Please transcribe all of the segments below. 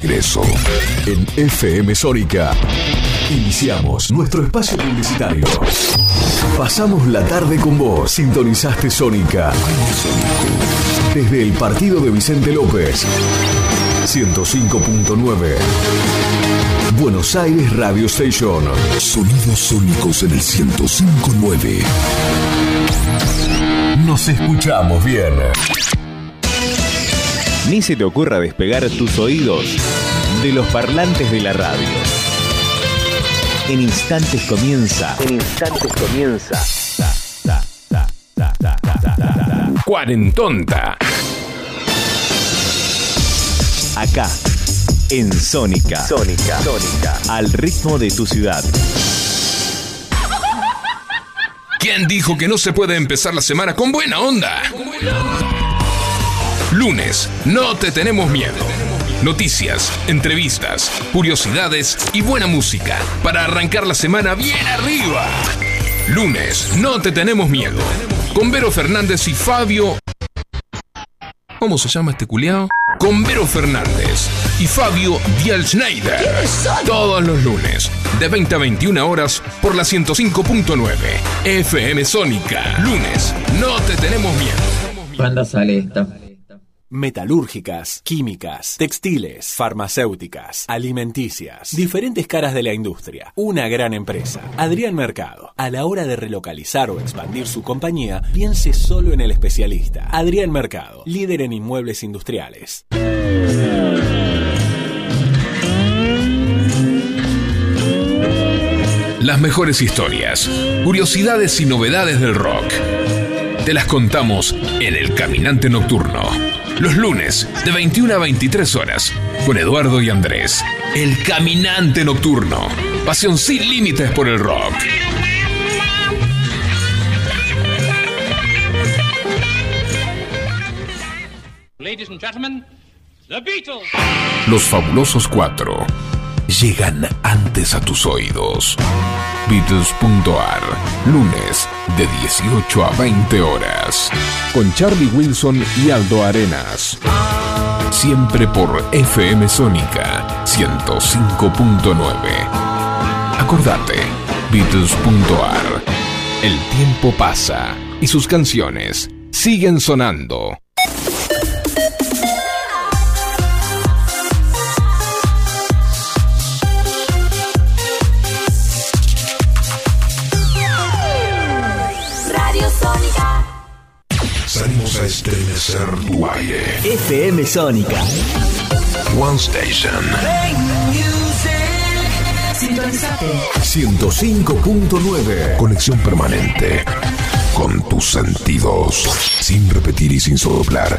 Ingreso en FM Sónica. Iniciamos nuestro espacio publicitario. Pasamos la tarde con vos. Sintonizaste Sónica. Desde el partido de Vicente López. 105.9. Buenos Aires Radio Station. Sonidos sónicos en el 105.9. Nos escuchamos bien. Ni se te ocurra despegar tus oídos de los parlantes de la radio. En instantes comienza. En instantes comienza. Cuarentonta. Acá, en Sónica. Sónica. Sónica. Al ritmo de tu ciudad. ¿Quién dijo que no se puede empezar la semana con buena onda? Lunes, no te tenemos miedo. Noticias, entrevistas, curiosidades y buena música para arrancar la semana bien arriba. Lunes, no te tenemos miedo. Con Vero Fernández y Fabio. ¿Cómo se llama este culiao? Con Vero Fernández y Fabio Dial Schneider. Todos los lunes, de 20 a 21 horas, por la 105.9 FM Sónica. Lunes, no te tenemos miedo. ¿Cuándo sale esta? Metalúrgicas, químicas, textiles, farmacéuticas, alimenticias, diferentes caras de la industria, una gran empresa. Adrián Mercado, a la hora de relocalizar o expandir su compañía, piense solo en el especialista. Adrián Mercado, líder en inmuebles industriales. Las mejores historias, curiosidades y novedades del rock. Te las contamos en El Caminante Nocturno. Los lunes, de 21 a 23 horas, con Eduardo y Andrés. El Caminante Nocturno. Pasión sin límites por el rock. Ladies and gentlemen, The Beatles. Los fabulosos cuatro llegan antes a tus oídos. Beatles.ar, lunes de 18 a 20 horas. Con Charlie Wilson y Aldo Arenas. Siempre por FM Sónica 105.9. Acordate, Beatles.ar. El tiempo pasa y sus canciones siguen sonando. A estremecer tu aire. FM Sónica. One Station. 105.9. Conexión permanente. Con tus sentidos. Sin repetir y sin soplar.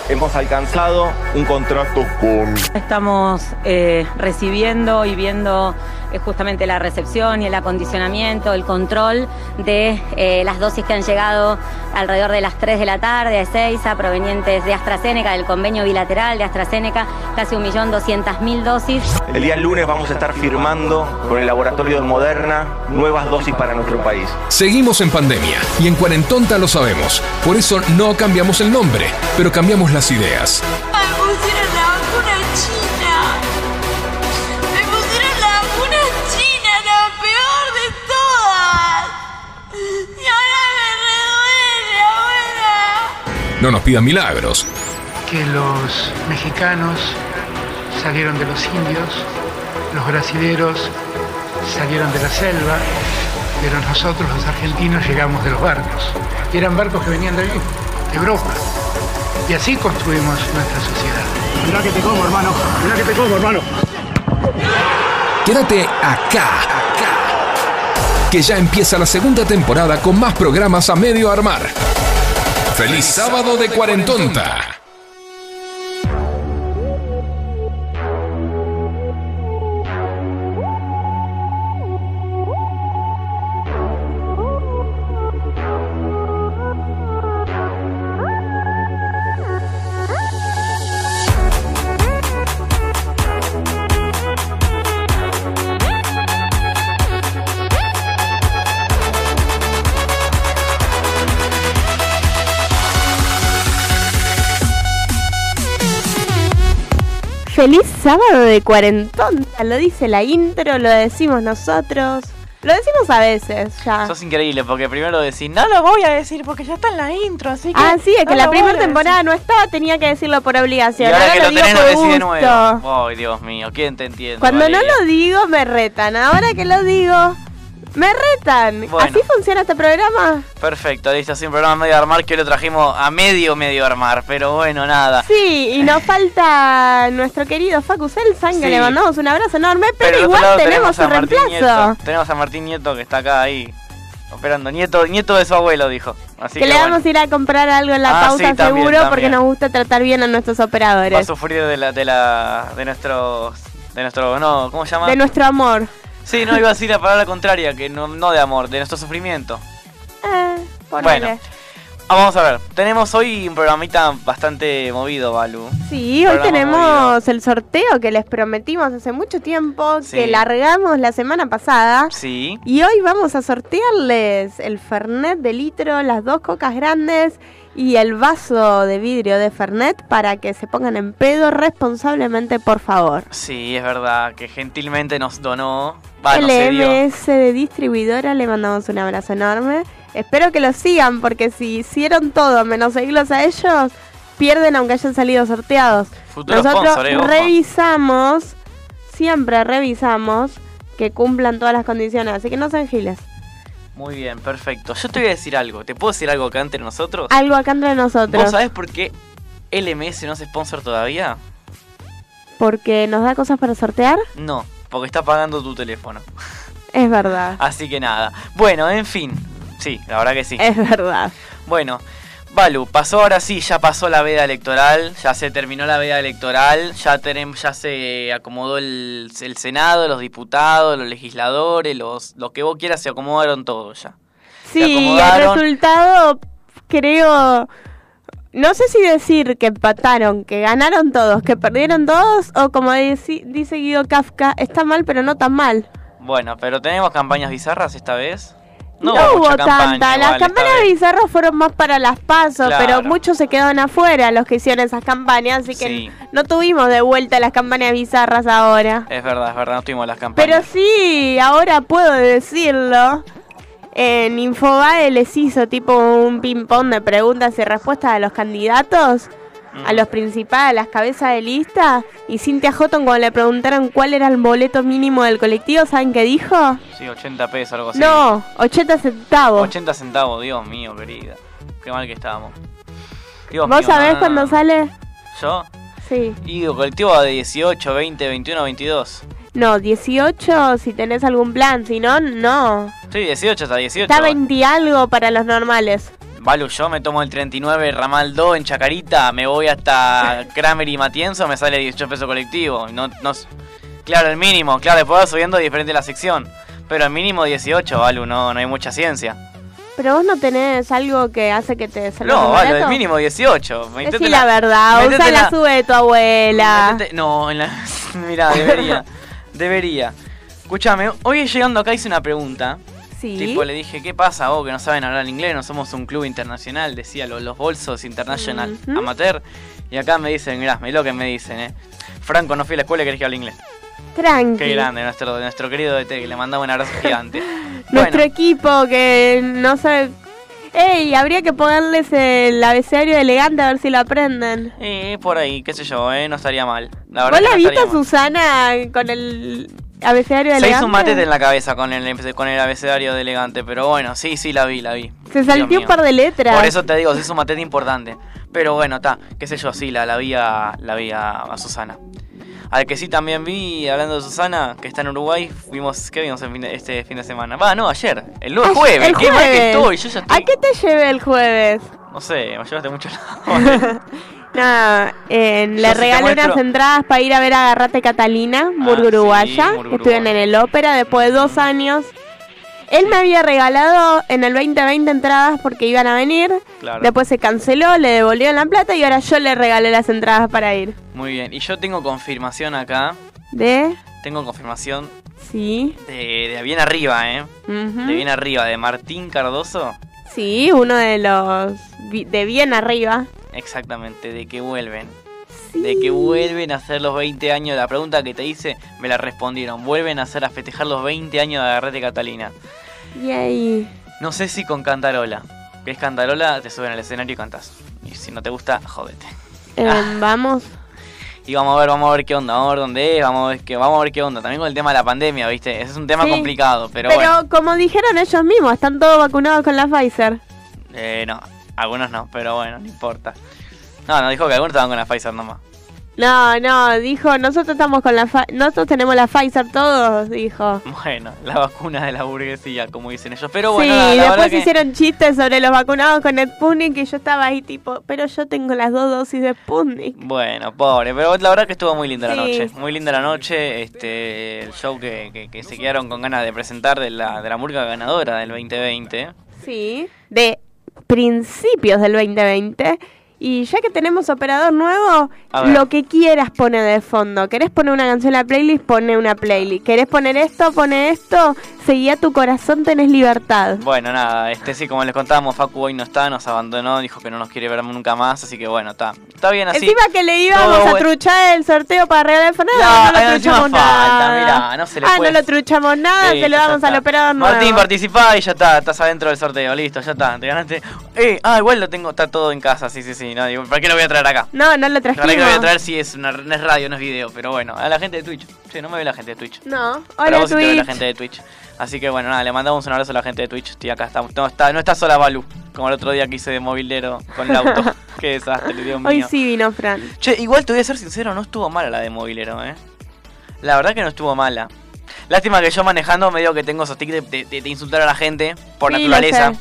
hemos alcanzado un contrato con... Estamos eh, recibiendo y viendo eh, justamente la recepción y el acondicionamiento, el control de eh, las dosis que han llegado alrededor de las 3 de la tarde a Ezeiza, provenientes de AstraZeneca, del convenio bilateral de AstraZeneca, casi 1.200.000 dosis. El día lunes vamos a estar firmando con el laboratorio de Moderna nuevas dosis para nuestro país. Seguimos en pandemia y en Cuarentonta lo sabemos. Por eso no cambiamos el nombre, pero cambiamos las ideas. Me pusieron la vacuna china. Me pusieron la vacuna china, la peor de todas. Y ahora me reduele, abuela. No nos pidan milagros. Que los mexicanos salieron de los indios, los brasileros salieron de la selva, pero nosotros los argentinos llegamos de los barcos. Y eran barcos que venían de ahí, de Europa. Y así construimos nuestra sociedad. Mirá que te como, hermano. Mirá que te como, hermano. Quédate acá, que ya empieza la segunda temporada con más programas a medio armar. ¡Feliz sábado de Cuarentonta! Feliz sábado de cuarentonta, lo dice la intro, lo decimos nosotros. Lo decimos a veces ya. Sos increíble porque primero decís, no lo voy a decir porque ya está en la intro, así que. Ah, sí, es no que la lo primera temporada no estaba, tenía que decirlo por decir". obligación. Y ahora que lo tenés lo por decís de nuevo. Ay, Dios mío, ¿quién te entiende? Cuando no lo digo me retan, ahora que lo digo me retan. Bueno. ¿Así funciona este programa? Perfecto, listo, un programa medio armar que hoy lo trajimos a medio medio armar, pero bueno, nada. Sí, y nos falta nuestro querido Facu Selsan, que Sí. le mandamos un abrazo enorme, pero, igual tenemos a un reemplazo. Nieto. Tenemos a Martín Nieto que está acá ahí operando. Nieto, nieto de su abuelo, dijo. Así que, que, le bueno, vamos a ir a comprar algo en la Ah, pausa sí, también, seguro porque nos gusta tratar bien a nuestros va a operadores. sufrir de la, de la, de nuestros, de nuestro, no, ¿cómo se llama? De nuestro amor. Sí, no iba a decir la palabra contraria, que no, no de amor, de nuestro sufrimiento. Eh. Bueno. Ah, vamos a ver, tenemos hoy un programita bastante movido, Balu. Sí, hoy tenemos el sorteo que les prometimos hace mucho tiempo, Sí. que largamos la semana pasada. Sí. Y hoy vamos a sortearles el Fernet de litro, las dos cocas grandes y el vaso de vidrio de Fernet para que se pongan en pedo responsablemente, por favor. Sí, es verdad, que gentilmente nos donó. Cedió. LMS de distribuidora, le mandamos un abrazo enorme. Espero que lo sigan, porque si hicieron todo menos seguirlos a ellos, pierden aunque hayan salido sorteados. Futuro Nosotros sponsor, eh, revisamos, siempre revisamos que cumplan todas las condiciones, así que no sean giles. Muy bien, perfecto. Yo te voy a decir algo. ¿Te puedo decir algo acá entre nosotros? Algo acá entre nosotros. ¿Vos sabés por qué LMS no es sponsor todavía? Porque nos da cosas para sortear. No, porque está pagando tu teléfono. Es verdad. Así que nada. Bueno, en fin. Sí, la verdad que sí. Es verdad. Bueno, Balu, pasó ahora sí, ya pasó la veda electoral, ya se terminó la veda electoral, ya tenemos, ya se acomodó el, el Senado, los diputados, los legisladores, los, los que vos quieras se acomodaron todos ya. Sí, el resultado creo... No sé si decir que empataron, que ganaron todos, que perdieron todos, o como dice, dice Guido Kafka, está mal pero no tan mal. Bueno, pero tenemos campañas bizarras esta vez. No, hubo hubo mucha campaña tanta. Las campañas bizarras fueron más para las pasos, Claro. pero muchos se quedaron afuera los que hicieron esas campañas, así que Sí. no tuvimos de vuelta las campañas bizarras ahora. Es verdad, es verdad, no tuvimos las campañas. Pero sí, ahora puedo decirlo. En Infobae les hizo tipo un ping-pong de preguntas y respuestas a los candidatos. A los principales, a las cabezas de lista. Y Cintia Houghton, cuando le preguntaron cuál era el boleto mínimo del colectivo, ¿saben qué dijo? Sí, 80 pesos, algo así. No, 80 centavos. 80 centavos, Dios mío, querida. Qué mal que estábamos. Dios ¿Vos mío, sabés no, cuándo no. sale? ¿Yo? Sí. Y el colectivo va de 18, 20, 21, 22. No, 18 si tenés algún plan, si no, no. Sí, 18 hasta 18. Está 20 y algo para los normales. Balu, yo me tomo el 39 ramal 2 en Chacarita, me voy hasta Kramer y Matienzo, me sale 18 pesos colectivo. No, no, claro, el mínimo, claro, después va subiendo diferente la sección. Pero el mínimo 18, Balu, no, no hay mucha ciencia. Pero vos no tenés algo que hace que te salga No, barato? el mínimo 18. Metete Decí en la verdad, usa la sube de tu abuela. metete- no, en la... Mira, debería, debería. Escúchame, hoy llegando acá hice una pregunta. Sí. Tipo, le dije, ¿qué pasa vos que no saben hablar inglés? No somos un club internacional, decía lo- los bolsos international amateur. Y acá me dicen, mirá, me lo que me dicen, eh. Franco, no fui a la escuela y querés que hable inglés. Tranqui. Qué grande, nuestro, nuestro querido DT, que le mandaba un abrazo gigante. Nuestro Bueno, equipo que no sabe... Ey, habría que ponerles el abecedario elegante a ver si lo aprenden. Eh, por ahí, qué sé yo, eh, no estaría mal. La ¿Vos la no viste a mal. Susana con el abecedario Se elegante? hizo un matete en la cabeza con el, con el abecedario de elegante, pero bueno, sí, sí, la vi, la vi. Se mío. un par de letras. Por eso te digo, se hizo un matete importante. Pero bueno, está, qué sé yo, sí, la, la vi, a, la vi a, a Susana. Al que sí también vi, hablando de Susana, que está en Uruguay, fuimos, ¿qué vimos el fin de- este fin de semana? Va, no, ayer, el lunes jueves, el qué mal que jueves. estoy, yo ya estoy, ¿A qué te llevé el jueves? no sé, me llevaste mucho la Nada, eh, le regalé unas entradas para ir a ver a Agarrate Catalina, Murga sí, Uruguaya, Murga que estuvieron en el ópera después de dos años. Él me había regalado en el 2020 entradas porque iban a venir. Claro. Después se canceló, le devolvieron la plata y ahora yo le regalé las entradas para ir. Muy bien, y yo tengo confirmación acá, ¿De? tengo confirmación Sí. de, de bien arriba, ¿eh? De bien arriba, de Martín Cardoso. Sí, uno de los de bien arriba. Exactamente, de que vuelven. De que vuelven a hacer los 20 años. La pregunta que te hice, me la respondieron. Vuelven a hacer a festejar los 20 años de Agarrete Catalina. Y ahí. No sé si con Cantarola. Que es Cantarola, te suben al escenario y cantas. Y si no te gusta, jódete. eh, Ah. Vamos. Y vamos a ver, vamos a ver qué onda, vamos a ver dónde es, vamos a ver qué, vamos a ver qué onda. También con el tema de la pandemia, ¿viste? Ese es un tema Sí. complicado, pero, Pero, bueno. como dijeron ellos mismos, están todos vacunados con la Pfizer. Eh, no, algunos no, pero bueno, no importa. No, no dijo que algunos estaban con la Pfizer nomás. No, no, dijo, nosotros estamos con la nosotros tenemos la Pfizer todos, dijo. Bueno, la vacuna de la burguesía, como dicen ellos. Pero bueno, sí, la, la después que... hicieron chistes sobre los vacunados con Sputnik y yo estaba ahí tipo, pero yo tengo las dos dosis de Sputnik. Bueno, pobre, pero la verdad que estuvo muy linda la noche. Muy linda la noche, este, el show que, que, que se quedaron con ganas de presentar de la, de la murga ganadora del 2020. Sí, de principios del 2020. Y ya que tenemos operador nuevo, lo que quieras pone de fondo. ¿Querés poner una canción en la playlist? Pone una playlist. ¿Querés poner esto? Pone esto. Seguí a tu corazón, tenés libertad. Bueno, nada, este sí, como les contábamos, Facu hoy no está, nos abandonó, dijo que no nos quiere ver nunca más, así que bueno, está. Está bien así. Encima que le íbamos Todo a truchar el sorteo para regalar el Fernet, No, no, lo truchamos falta, nada. mirá, no se le ah, puede- no lo truchamos nada, Listo, se lo damos al operador nuevo. Martín, participá y ya está, estás adentro del sorteo, listo, ya está, te ganaste. Eh, ah, igual lo tengo, está todo en casa, sí, sí, sí, no, digo, ¿para qué lo voy a traer acá? No, no lo ¿Para trajimos. qué lo voy a traer si es, una, no es radio, no es video? Pero bueno, a la gente de Twitch. Sí, no me ve la gente de Twitch. No, Pero hola vos sí te ve la Twitch. gente de Twitch. Así que bueno, nada, le mandamos un abrazo a la gente de Twitch. Estoy acá, está, no, está, no está sola Balu, como el otro día que hice de movilero con el auto. Qué desastre, Dios mío. Hoy sí vino Fran. Che, igual te voy a ser sincero, no estuvo mala la de movilero, eh. La verdad que no estuvo mala. Lástima que yo manejando medio que tengo esos tics de, de- de- de insultar a la gente por Sí, naturaleza.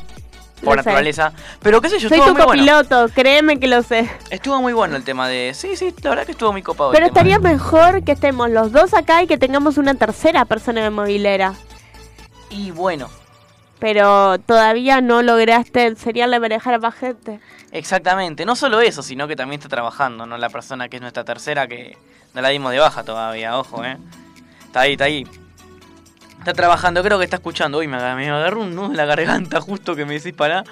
Por Lo sé. naturaleza. Pero qué sé yo, Soy estuvo tu muy bueno. copiloto, créeme que lo sé. Estuvo muy bueno el tema de. Sí, sí, la verdad que estuvo muy copado. Pero estaría mejor que estemos los dos acá y que tengamos una tercera persona de movilera. Y bueno, Pero todavía no lograste serial de manejar a más gente. exactamente. No solo eso, sino que también está trabajando, ¿no? La persona que es nuestra tercera, que no la dimos de baja todavía, ojo, eh. Está ahí, está ahí. Está trabajando, creo que está escuchando. Uy, me, aga- me agarró un nudo en la garganta justo que me decís para.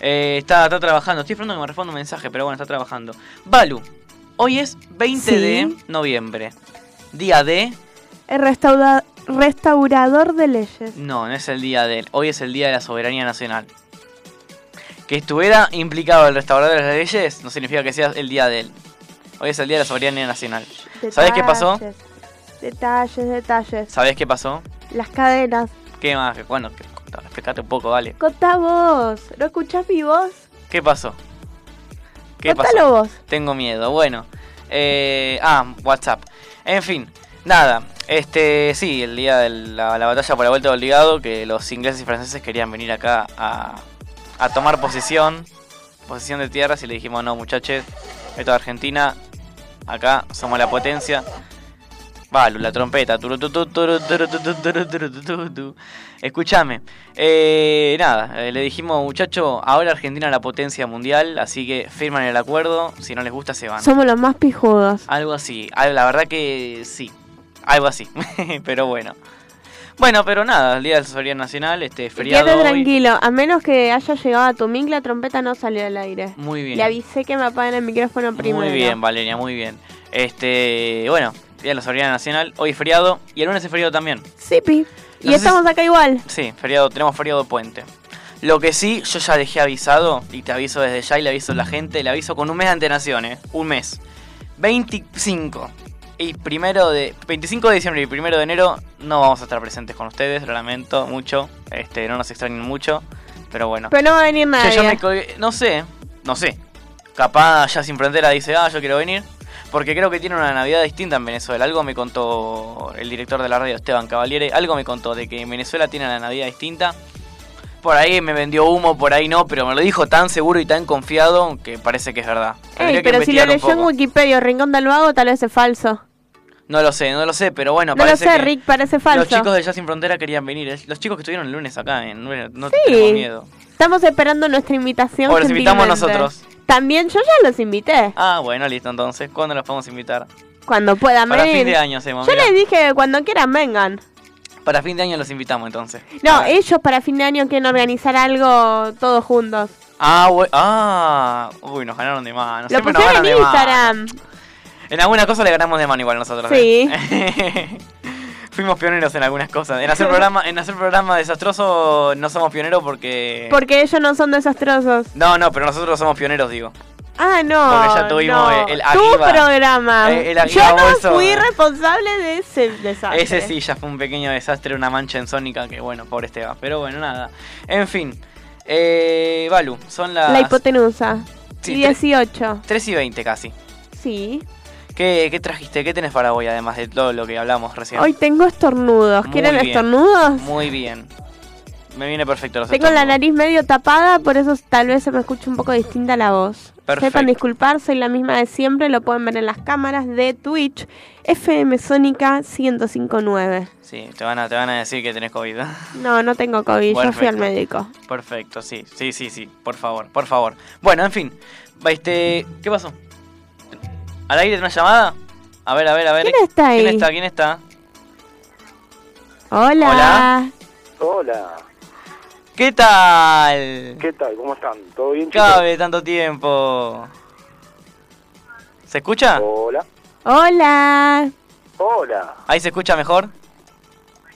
Eh, está, está trabajando. Estoy esperando que me responda un mensaje, pero bueno, está trabajando. Balu, hoy es 20 Sí. de noviembre. Día de. El restaura- restaurador de leyes. No, no es el día de él. Hoy es el día de la soberanía nacional. Que estuviera implicado el restaurador de las leyes no significa que sea el día de él. Hoy es el día de la soberanía nacional. ¿Sabes qué pasó? Detalles, Detalles. ¿Sabes qué pasó? Las cadenas. ¿Qué más? Bueno, explícate un poco, dale. Contá vos. ¿No escuchás mi voz? ¿Qué pasó? ¿Qué Contalo pasó? vos. Tengo miedo. Bueno. Eh, ah, WhatsApp. En fin, nada. Este, sí, el día de la, la batalla por la vuelta del ligado, que los ingleses y franceses querían venir acá a, a tomar posesión, posesión de tierras, y le dijimos, no, muchachos, esto es Argentina, acá somos la potencia. Vale, la trompeta. Escúchame. Eh, nada, eh, le dijimos, muchacho, ahora Argentina es la potencia mundial, así que firman el acuerdo. Si no les gusta, se van. Somos los más pijudos. Algo así. La verdad que sí. Algo así. pero bueno. Bueno, pero nada, el día de la soberanía nacional, este feriado. Quédate tranquilo. A menos que haya llegado a tu mic, la trompeta no salió al aire. Muy bien. Le avisé que me apaguen el micrófono primero. Muy bien, Valeria, muy bien. Este, bueno, día de la soberanía nacional, hoy es feriado y el lunes es feriado también. Sí, pi. Y No estamos acá igual. Sí, feriado, tenemos feriado de puente. Lo que sí, yo ya dejé avisado, y te aviso desde ya y le aviso a la gente, le aviso con un mes de antelación, ¿eh? Un mes. 25 y primero de 25 de diciembre y primero de enero no vamos a estar presentes con ustedes, lo lamento mucho, este no nos extrañen mucho, pero bueno. Pero no va a venir Yo nadie. ya me colgué- no sé, no sé. Capaz ya sin frontera dice, ah, yo quiero venir. Porque creo que tiene una Navidad distinta en Venezuela. Algo me contó el director de la radio, Esteban Cavaliere. Algo me contó de que en Venezuela tiene una Navidad distinta. Por ahí me vendió humo, por ahí no, pero me lo dijo tan seguro y tan confiado que parece que es verdad. Ey, Tendría que pero si lo leyó en. Wikipedia Rincón del Vago, tal vez es falso. No lo sé, no lo sé, pero bueno, No lo parece sé, que Rick, parece falso. Los chicos de Ya Sin Frontera querían venir. Los chicos que estuvieron el lunes acá, en, no, no Sí. tenemos miedo. Estamos esperando nuestra invitación. O los invitamos nosotros. También yo ya los invité. Ah, bueno, listo, entonces. ¿Cuándo los podemos invitar? Cuando puedan Para venir. fin de año hacemos, Yo les dije cuando quieran vengan. Para fin de año los invitamos entonces. No, ellos para fin de año quieren organizar algo todos juntos. Ah, we- ah, uy, nos ganaron de mano. Lo nos pusieron en de mano. Instagram. En alguna cosa le ganamos de mano igual nosotros. Sí. ¿eh? Fuimos pioneros en algunas cosas. En hacer programa, en hacer programa desastroso no somos pioneros porque. Porque ellos no son desastrosos. No, no, pero nosotros somos pioneros, digo. Ah, no. Porque ya tuvimos no. el Tu programa. Eh, el Yo no Bolso. fui responsable de ese desastre. Ese sí ya fue un pequeño desastre, una mancha en Sónica que bueno, pobre Esteban. Pero bueno, nada. En fin. Eh, Balu, son las La hipotenusa. Sí, 18. 3 y 20 casi. Sí. ¿Qué, ¿Qué trajiste? ¿Qué tenés para hoy además de todo lo que hablamos recién? Hoy tengo estornudos. ¿Quieren estornudos? Muy bien. Me viene perfecto los Tengo la nariz medio tapada, por eso tal vez se me escuche un poco distinta la voz. Perfecto. Sepan disculpar, soy la misma de siempre, lo pueden ver en las cámaras de Twitch, FM Sónica 1059. Sí, te van, a, te van a decir que tenés COVID. No, no tengo COVID, yo fui al médico. Perfecto, sí, sí, sí, sí, por favor, por favor. Bueno, en fin, este, ¿qué pasó? ¿Al aire una llamada? A ver, a ver, a ver. ¿Quién está ahí? ¿Quién está? ¿Quién está? Hola. Hola. Hola, ¿Qué tal? ¿qué tal? ¿Cómo están? ¿Todo bien, chicos? Cabe tanto tiempo. ¿Se escucha? Hola. Hola. Hola. ¿Ahí se escucha mejor?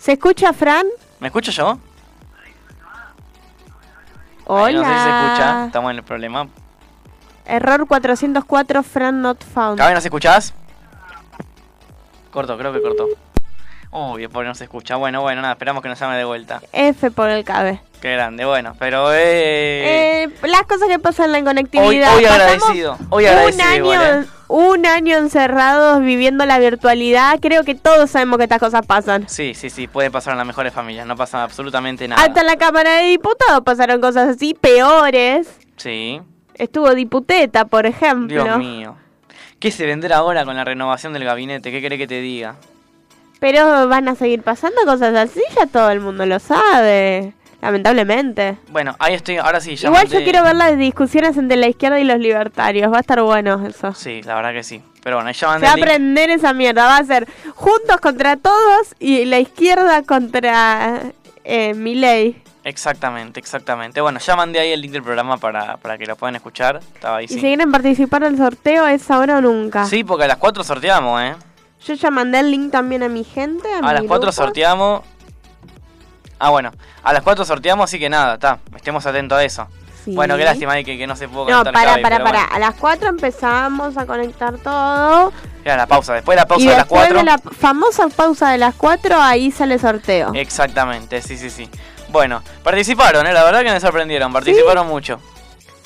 ¿Se escucha, Fran? ¿Me escucho yo? Hola. Ahí no sé si se escucha, estamos en el problema. Error 404, Fran not found. ¿Cabe nos escuchás? Corto, creo que cortó. Uy, pobre no se escucha. Bueno, bueno, nada, esperamos que nos llame de vuelta. F por el cabe. Qué grande, bueno, pero eh... Eh, las cosas que pasan en la conectividad. Hoy- agradecido, hoy un agradecido año, igual, ¿eh? un año encerrados viviendo la virtualidad. Creo que todos sabemos que estas cosas pasan. Sí, sí, sí, puede pasar en las mejores familias, no pasa absolutamente nada. Hasta en la Cámara de Diputados pasaron cosas así peores. Sí, Estuvo Diputeta, por ejemplo. Dios mío. ¿Qué se vendrá ahora con la renovación del gabinete? ¿Qué querés que te diga? Pero van a seguir pasando cosas así, ya todo el mundo lo sabe. Lamentablemente. Bueno, ahí estoy, ahora sí, ya Igual mandé- yo quiero ver las discusiones entre la izquierda y los libertarios. Va a estar bueno eso. Sí, la verdad que sí. Pero bueno, ya Se mandé va a aprender esa mierda. Va a ser juntos contra todos y la izquierda contra eh, Milei. Exactamente, exactamente. Bueno, ya mandé ahí el link del programa para, para que lo puedan escuchar. Estaba ahí, Y sí. si quieren participar del sorteo es ahora o nunca. Sí, porque a las 4 sorteamos, ¿eh? Yo ya mandé el link también a mi gente. A, A mi las 4 grupo. sorteamos. Ah, bueno. A las 4 sorteamos, así que nada, está. Estemos atentos a eso. Sí. Bueno, qué lástima ahí que, que no se pudo No, conectar para, Gaby, para, para. bueno. A las 4 empezamos a conectar todo. Era la pausa. Después de la pausa y de las después 4. de la famosa pausa de las 4, ahí sale sorteo. Exactamente, sí, sí, sí. Bueno, participaron, ¿eh? La verdad que me sorprendieron. Participaron mucho.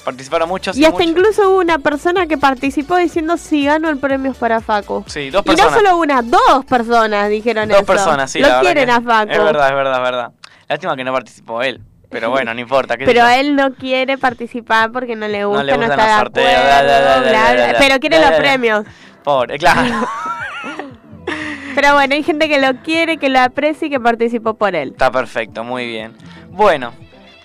Participaron mucho, sí, y hasta incluso hubo una persona que participó diciendo si gano el premio es para Facu. Sí, dos Y no personas. solo una, dos personas dijeron Dos eso. personas, sí, Lo la quieren a Facu. Es verdad, es verdad, es verdad. Lástima que no participó él. Pero bueno, no importa. qué Pero él no quiere participar porque no le gusta, le no, gustan está de acuerdo, pero quiere los premios. Pobre, claro. Pero bueno, hay gente que lo quiere, que lo aprecia y que participó por él. Está perfecto, muy bien. Bueno,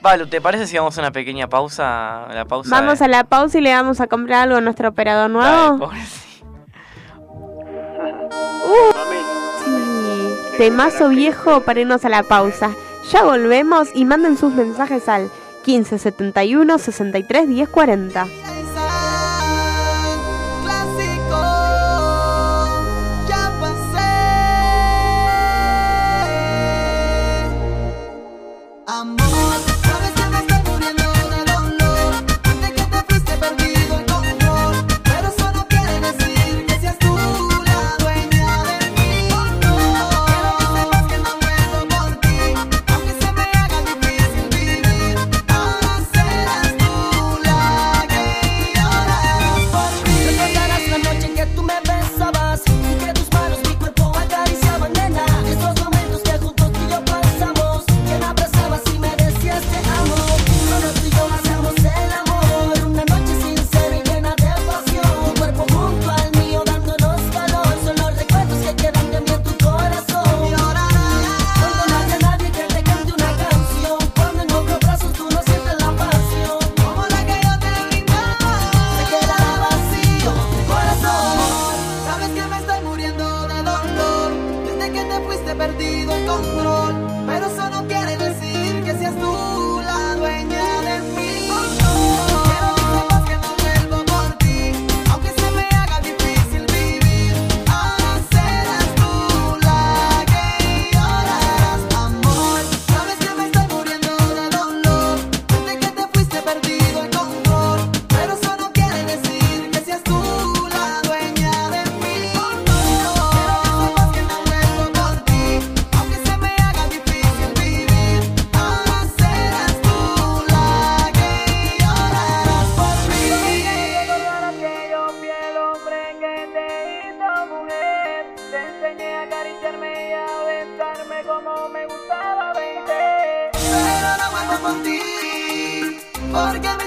Valu, ¿te parece si vamos a una pequeña pausa? La pausa Vamos de- a la pausa y le vamos a comprar algo a nuestro operador Dale, nuevo. pobre. Uh, sí, temazo viejo para irnos a la pausa. Ya volvemos y manden sus mensajes al 15 71 63 10 40. Porque me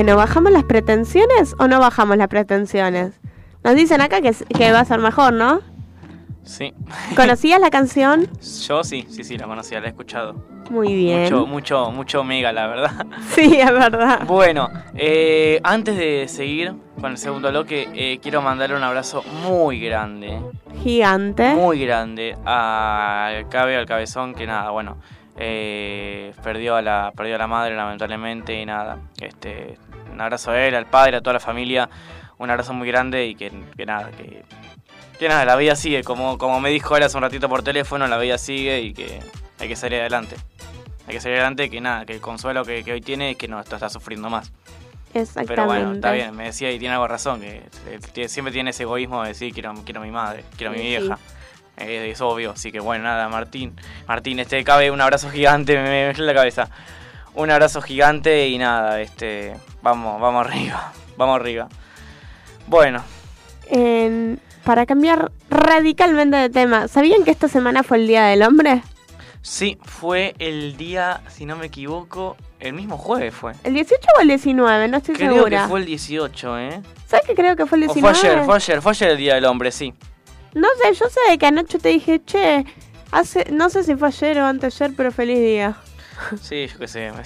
Bueno, ¿bajamos las pretensiones o no bajamos las pretensiones? Nos dicen acá que, que va a ser mejor, ¿no? Sí. ¿Conocías la canción? Yo sí, sí, sí, la conocía, la he escuchado. Muy bien. Mucho, mucho, mucho mega, la verdad. Sí, es verdad. Bueno, eh, antes de seguir con el segundo bloque, eh, quiero mandarle un abrazo muy grande, Gigante. muy grande al Cabe, al Cabezón, que nada, bueno, eh, perdió a la perdió a la madre lamentablemente y nada, este, un abrazo a él, al padre, a toda la familia, un abrazo muy grande y que, que nada, que, que nada, la vida sigue, como, como me dijo él hace un ratito por teléfono, la vida sigue y que hay que salir adelante. Hay que salir adelante, que nada, que el consuelo que, que hoy tiene es que no está sufriendo más. Exactamente. Pero bueno, está bien, me decía y tiene algo razón, que eh, siempre tiene ese egoísmo de decir quiero, quiero a mi madre, quiero a mi Sí, vieja. Eh, es obvio, así que bueno, nada, Martín. Martín, este cabe un abrazo gigante, me, me la cabeza. Un abrazo gigante y nada, este, vamos, vamos arriba, vamos arriba. Bueno, En- para cambiar radicalmente de tema, ¿sabían que esta semana fue el Día del Hombre? sí, fue el día, si no me equivoco, el mismo jueves fue. ¿El 18 o el 19? No estoy Creo segura. que fue el 18, ¿eh? ¿Sabes que creo que fue el O fue 19? ayer, fue ayer, fue ayer el Día del Hombre, sí. No sé, yo sé que anoche te dije, che, hace, no sé si fue ayer o antes ayer, pero feliz día. Sí, yo qué sé, me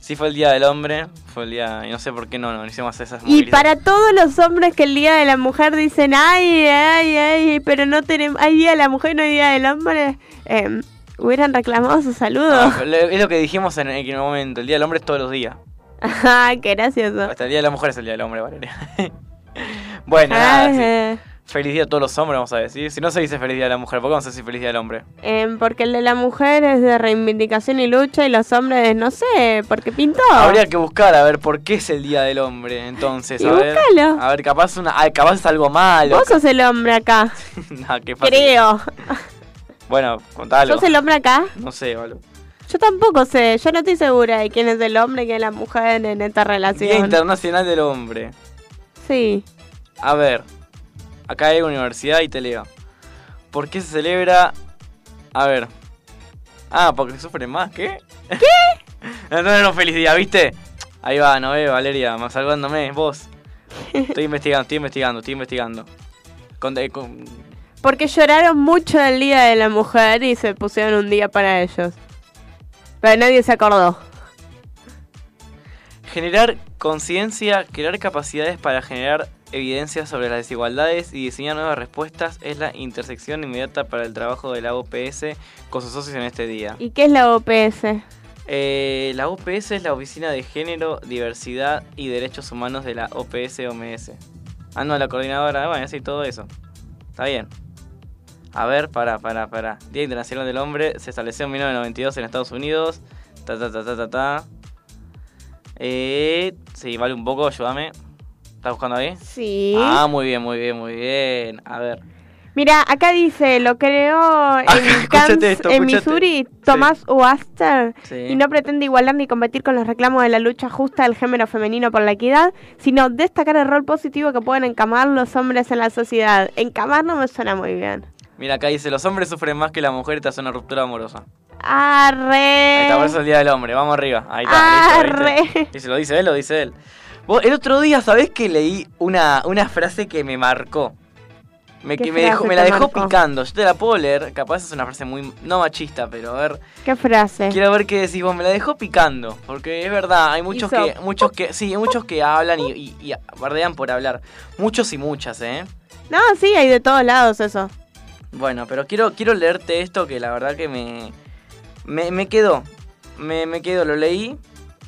Sí fue el Día del Hombre, fue el día, y no sé por qué no, no hicimos esas Y para todos los hombres que el Día de la Mujer dicen, ay, ay, ay, pero no tenemos, hay Día de la Mujer, no hay Día del Hombre, eh, hubieran reclamado su saludo. Ah, es lo que dijimos en aquel momento, el Día del Hombre es todos los días. Ajá, qué gracioso. Hasta el Día de la Mujer es el Día del Hombre, Valeria. bueno, nada, sí. Feliz día a todos los hombres, vamos a decir. Si no se dice feliz día de la mujer, ¿por qué vamos a decir feliz día del hombre? em, porque el de la mujer es de reivindicación y lucha y los hombres, no sé, porque pintó. Habría que buscar a ver por qué es el día del hombre, entonces, Y a ver. búscalo. A ver, capaz una, capaz es algo malo. Vos sos el hombre acá, Nah, qué fácil. creo. Bueno, contalo. ¿Sos el hombre acá? No sé, boludo. Yo tampoco sé, yo no estoy segura de quién es el hombre y quién es la mujer en esta Día relación. Internacional del Hombre. Sí. A ver, acá hay universidad y te leo. ¿Por qué se celebra? A ver. Ah, porque sufren más, ¿qué? ¿Qué? no, no, no, feliz día, ¿viste? Ahí va, no ve, Valeria, más salvándome, vos. Estoy investigando, estoy investigando, estoy investigando. Con- eh, con- Porque lloraron mucho el Día de la Mujer y se pusieron un día para ellos. Pero nadie se acordó. generar conciencia, crear capacidades para generar evidencia sobre las desigualdades y diseñar nuevas respuestas es la intersección inmediata para el trabajo de la OPS con sus socios en este día. ¿Y qué es la OPS? Eh, la OPS es la Oficina de Género, Diversidad y Derechos Humanos de la OPS-OMS. Ah, no, la coordinadora, bueno, sí, todo eso. Está bien. A ver, para, para, para. Día Internacional del Hombre se estableció en 1992 en Estados Unidos. Ta, ta, ta, ta, ta, ta. Eh, sí, vale un poco, ayúdame. ¿Estás buscando ahí? Sí. Ah, muy bien, muy bien, muy bien. A ver. Mira, acá dice, lo creó en, Kansas, esto, en. Missouri Thomas Oaster Sí. y no pretende igualar ni competir con los reclamos de la lucha justa del género femenino por la equidad, sino destacar el rol positivo que pueden encamar los hombres en la sociedad. Encamar no me suena muy bien. Mira, acá dice, los hombres sufren más que las mujeres tras una ruptura amorosa. Arre. Ahí está, por eso es el Día del Hombre. Vamos arriba. Ahí está. listo, Arre. ¿viste? Y se lo dice él, lo dice él. Vos, el otro día, ¿sabés que leí una, una frase que me marcó? Me, ¿Qué que me, dejó, me la dejó marcó? picando. Yo te la puedo leer. Capaz es una frase muy. No machista, pero a ver. ¿Qué frase? Quiero ver qué decís vos. Me la dejó picando. Porque es verdad, hay muchos Hizo que. Muchos que. Sí, hay muchos que hablan y, y, y bardean por hablar. Muchos y muchas, ¿eh? No, sí, hay de todos lados eso. Bueno, pero quiero, quiero leerte esto que la verdad que me. Me, me quedó. Me, me quedó, lo leí.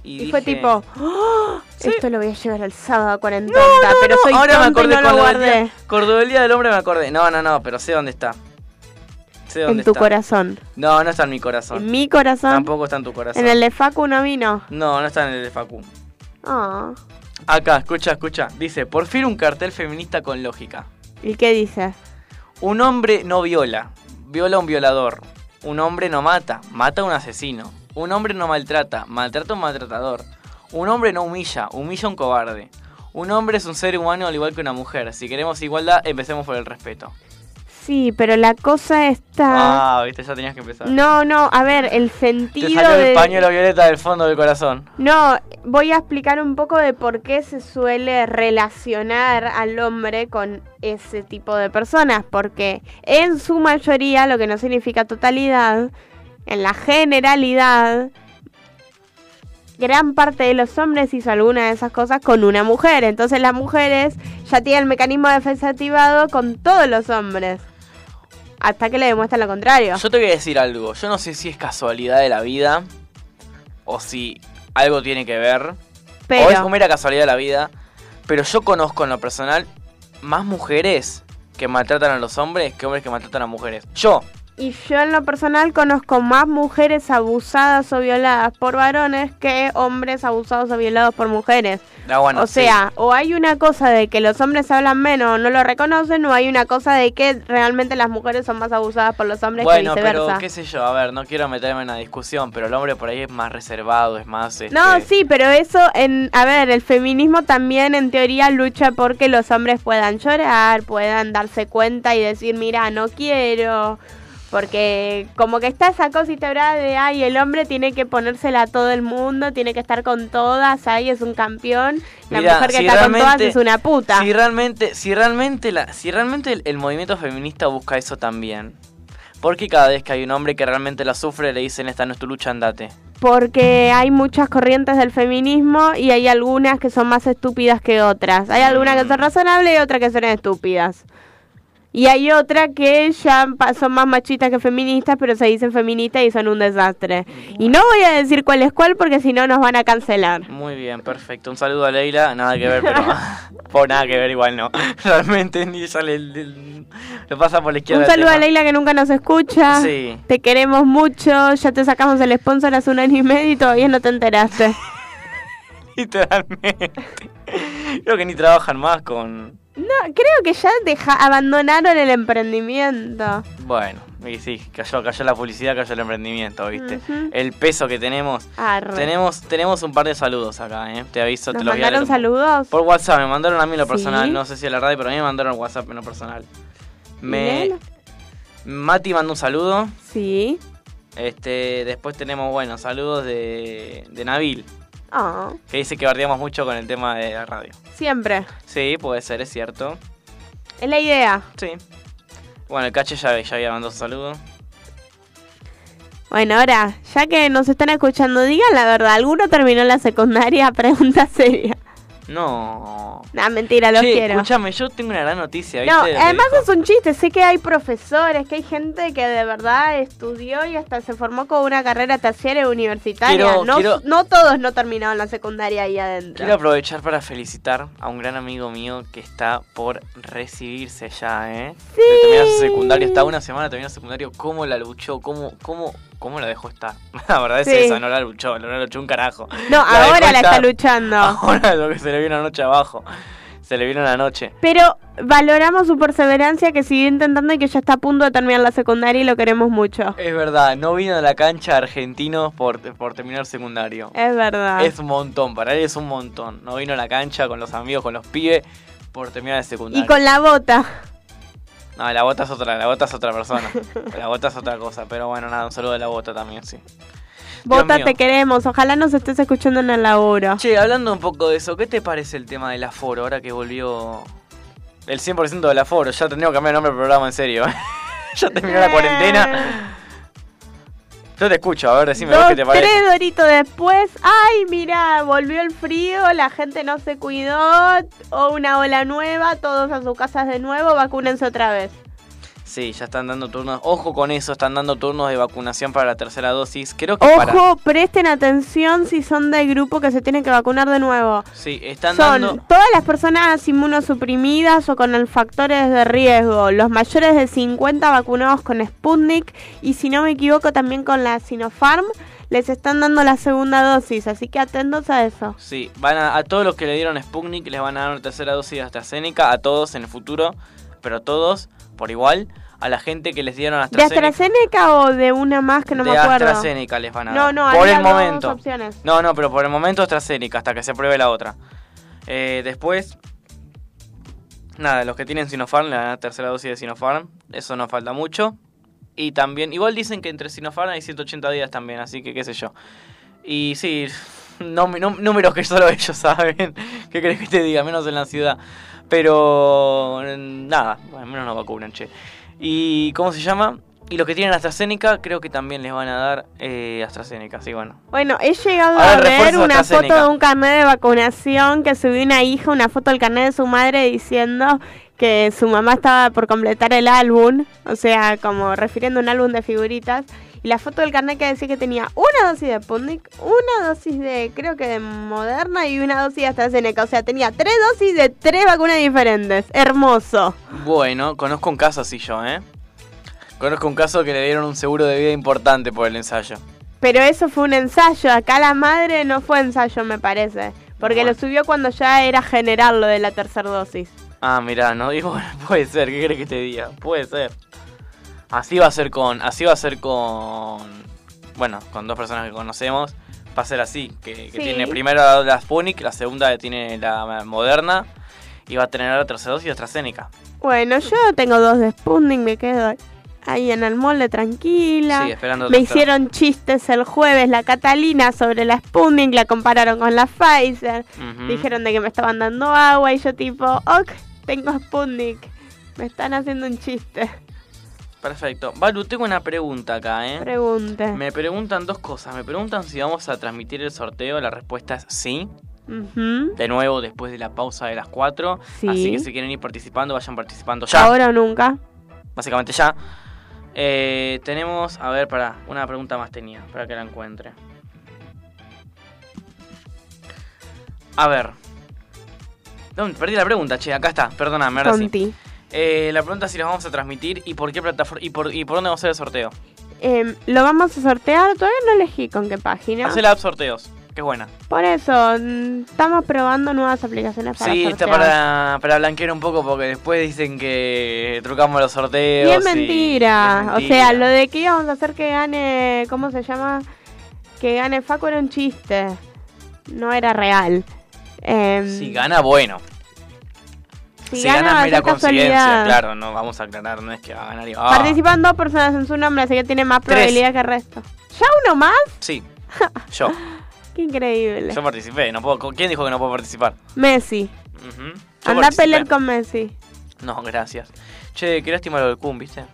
Y, Y fue tipo, "Oh, esto lo voy a llevar al sábado a 40, No, no, pero no, soy ahora me tonta y acordé no lo guardé. día, del día del hombre me acordé. No, no, no, pero sé dónde está. Sé dónde En tu está. corazón. No, no está en mi corazón. En mi corazón. Tampoco está en tu corazón. En el de Facu no vino. No, no está en el de Facu. Ah. Acá, escucha, escucha. Dice, por fin un cartel feminista con lógica. ¿Y qué dice? Un hombre no viola, viola a un violador. Un hombre no mata, mata a un asesino. Un hombre no maltrata, maltrata a un maltratador. Un hombre no humilla, humilla a un cobarde. Un hombre es un ser humano al igual que una mujer. Si queremos igualdad, empecemos por el respeto. Sí, pero la cosa está... Ah, viste, ya tenías que empezar. No, no, a ver, el sentido Te salió de... el pañuelo violeta del fondo del corazón. No, voy a explicar un poco de por qué se suele relacionar al hombre con ese tipo de personas, porque en su mayoría, lo que no significa totalidad, en la generalidad, gran parte de los hombres hizo alguna de esas cosas con una mujer, entonces las mujeres ya tienen el mecanismo de defensa activado con todos los hombres, hasta que le demuestran lo contrario. Yo te voy a decir algo. Yo no sé si es casualidad de la vida o si algo tiene que ver. Pero- O es mera casualidad de la vida. Pero yo conozco en lo personal más mujeres que maltratan a los hombres que hombres que maltratan a mujeres. Yo. Y yo en lo personal conozco más mujeres abusadas o violadas por varones que hombres abusados o violados por mujeres. Ah, bueno, o sí. sea, o hay una cosa de que los hombres hablan menos o no lo reconocen, o hay una cosa de que realmente las mujeres son más abusadas por los hombres Bueno, que pero viceversa. qué sé yo, a ver, no quiero meterme en una discusión, pero el hombre por ahí es más reservado, es más... Este... No, sí, pero eso, en, a ver, el feminismo también en teoría lucha porque los hombres puedan llorar, puedan darse cuenta y decir, mira, no quiero. Porque como que está esa cosita ¿verdad? de, ay, el hombre tiene que ponérsela a todo el mundo, tiene que estar con todas, ay, es un campeón. La mujer que si está con todas es una puta. Si realmente, si realmente, la, si realmente el, el movimiento feminista busca eso también, ¿por qué cada vez que hay un hombre que realmente la sufre le dicen esta no es tu lucha, andate? Porque hay muchas corrientes del feminismo y hay algunas que son más estúpidas que otras. Hay algunas que son razonables y otras que son estúpidas. Y hay otras que ya son más machistas que feministas, pero se dicen feministas y son un desastre. Y no voy a decir cuál es cuál porque si no nos van a cancelar. Muy bien, perfecto. Un saludo a Leila, nada que ver, pero... por nada que ver, igual no. Realmente ni sale el... el- lo pasa por la izquierda. Un saludo a. Leila que nunca nos escucha. Sí. Te queremos mucho. Ya te sacamos el sponsor hace un año y medio y todavía no te enteraste. Literalmente. Creo que ni trabajan más con... No, creo que ya deja, abandonaron el emprendimiento. Bueno, y sí, cayó, cayó la publicidad, cayó el emprendimiento, ¿viste? El peso que tenemos. Arre. Tenemos, tenemos un par de saludos acá, ¿eh? Te aviso, ¿Nos te los voy a mandaron saludos? Por WhatsApp, me mandaron a mí lo Sí. personal, no sé si a la radio, pero a mí me mandaron WhatsApp en lo personal. Me... Léelo. Mati mandó un saludo. Sí. Este, después tenemos, bueno, saludos de, de Nabil. Ah, Que dice que bardeamos mucho con el tema de la radio. siempre. Sí, puede ser, es cierto. Es la idea. Sí. Bueno, el cache ya, ya había mandado su saludo. Bueno, ahora, ya que nos están escuchando, digan la verdad. ¿Alguno terminó la secundaria? Pregunta seria. No. Nah, mentira, los Che, quiero. escúchame, yo tengo una gran noticia, ¿viste? No, De- además es un chiste. Sé que hay profesores, que hay gente que de verdad estudió y hasta se formó con una carrera terciaria universitaria. Quiero- no, quiero- no todos no terminaron la secundaria ahí adentro. Quiero aprovechar para felicitar a un gran amigo mío que está por recibirse ya, ¿eh? Sí. De terminar su secundario, está una semana terminando secundario, ¿cómo la luchó? ¿Cómo, cómo, cómo la dejó estar? La verdad es Sí. esa, no la luchó, no la luchó un carajo. No, ahora la está luchando. Ahora lo que se le vino anoche abajo. Se le vino la noche. Pero valoramos su perseverancia que sigue intentando y que ya está a punto de terminar la secundaria y lo queremos mucho. Es verdad, no vino a la cancha argentino por, por terminar secundario. Es verdad. Es un montón, para él es un montón. No vino a la cancha con los amigos, con los pibes, por terminar el secundario. Y con la bota. No, la bota es otra, la bota es otra persona. la bota es otra cosa, pero bueno, nada, un saludo de la bota también, sí. Bota, te queremos. Ojalá nos estés escuchando en el laburo. Che, hablando un poco de eso, ¿qué te parece el tema del aforo ahora que volvió el 100% del aforo? Ya tendríamos que cambiar el nombre del programa en serio. ya terminó la cuarentena. Yo te escucho, a ver, decime vos Dos, qué te parece. tres doritos después. Ay, mira, volvió el frío, la gente no se cuidó. O una ola nueva, todos a sus casas de nuevo, vacúnense otra vez. Sí, ya están dando turnos. Ojo con eso, están dando turnos de vacunación para la tercera dosis. Creo que para. Ojo, presten atención si son del grupo que se tienen que vacunar de nuevo. Sí, están Son dando. todas las personas inmunosuprimidas o con el factores de riesgo, los mayores de 50 vacunados con Sputnik y si no me equivoco también con la Sinopharm, les están dando la segunda dosis, así que atentos a eso. Sí, van a, a todos los que le dieron Sputnik les van a dar una tercera dosis de AstraZeneca, a todos en el futuro, pero todos por igual. A la gente que les dieron ¿De AstraZeneca. AstraZeneca o de una más que no de me acuerdo? AstraZeneca les van a No, dar. no, por había el dos momento. opciones. No, no, pero por el momento AstraZeneca hasta que se pruebe la otra. Eh, después, nada, los que tienen Sinopharm, la tercera dosis de Sinopharm, eso no falta mucho. Y también, igual dicen que entre Sinopharm hay 180 días también, así que qué sé yo. Y sí, no, no- números que solo ellos saben. ¿Qué crees que te diga? Menos en la ciudad. Pero eh, nada, al menos no vacunan, che. ¿Y cómo se llama? Y los que tienen AstraZeneca, creo que también les van a dar eh, AstraZeneca, sí, bueno. Bueno, he llegado a el ver una foto de un carnet de vacunación que subió una hija, una foto del carnet de su madre diciendo que su mamá estaba por completar el álbum, o sea, como refiriendo a un álbum de figuritas. Y la foto del carnet que decía que tenía una dosis de Sputnik, una dosis de, creo que de Moderna y una dosis de AstraZeneca. O sea, tenía tres dosis de tres vacunas diferentes. Hermoso. Bueno, conozco un caso así yo, ¿eh? Conozco un caso que le dieron un seguro de vida importante por el ensayo. Pero eso fue un ensayo. Acá la madre no fue ensayo, me parece. Porque lo subió cuando ya era general lo de la tercera dosis. Ah, mirá, no digo, bueno, puede ser, ¿qué crees que te diga? Puede ser. Así va a ser con, así va a ser con, bueno, con dos personas que conocemos. Va a ser así, que, que Sí. tiene primero la Sputnik, la segunda tiene la Moderna y va a tener la tercera dosis de AstraZeneca. Bueno, yo tengo dos de Sputnik, me quedo ahí en el molde tranquila. Sí, esperando me hicieron chistes el jueves la Catalina sobre la Sputnik, la compararon con la Pfizer. Dijeron de que me estaban dando agua y yo tipo, ok, tengo Sputnik. Me están haciendo un chiste. Perfecto. Balu, tengo una pregunta acá, ¿eh? Pregunte. Me preguntan dos cosas. Me preguntan si vamos a transmitir el sorteo. La respuesta es sí. De nuevo, después de la pausa de las 4. Sí. Así que si quieren ir participando, vayan participando ya. Ahora o nunca. Básicamente ya. Eh, tenemos, a ver, para una pregunta más tenía, para que la encuentre. A ver. Perdí la pregunta, che, acá está, perdóname, ahora sí. Eh, la pregunta es si los vamos a transmitir y por qué plataforma y por, y por dónde vamos a hacer el sorteo. Em, lo vamos a sortear, todavía no elegí con qué página. Hace la app sorteos, que es buena. Por eso, mm, estamos probando nuevas aplicaciones para Sí, está para, para blanquear un poco porque después dicen que trucamos los Y sorteos. mentira. y es O mentira. sea, lo de que íbamos a hacer que gane, ¿cómo se llama? Que gane Facu era un chiste. No era real. Em, Si gana, bueno. Si Si, gana, gana, va a es mera casualidad. claro, no vamos a aclarar, no es que va a ganar y ah, Participan dos personas en su nombre, así que tiene más Tres. probabilidad que el resto. ¿Ya uno más? Sí, yo. Qué increíble. Yo participé, no puedo. ¿Quién dijo que no puedo participar? Messi. Anda a pelear con Messi. No, gracias. Che, qué lástima lo del Kun, ¿viste?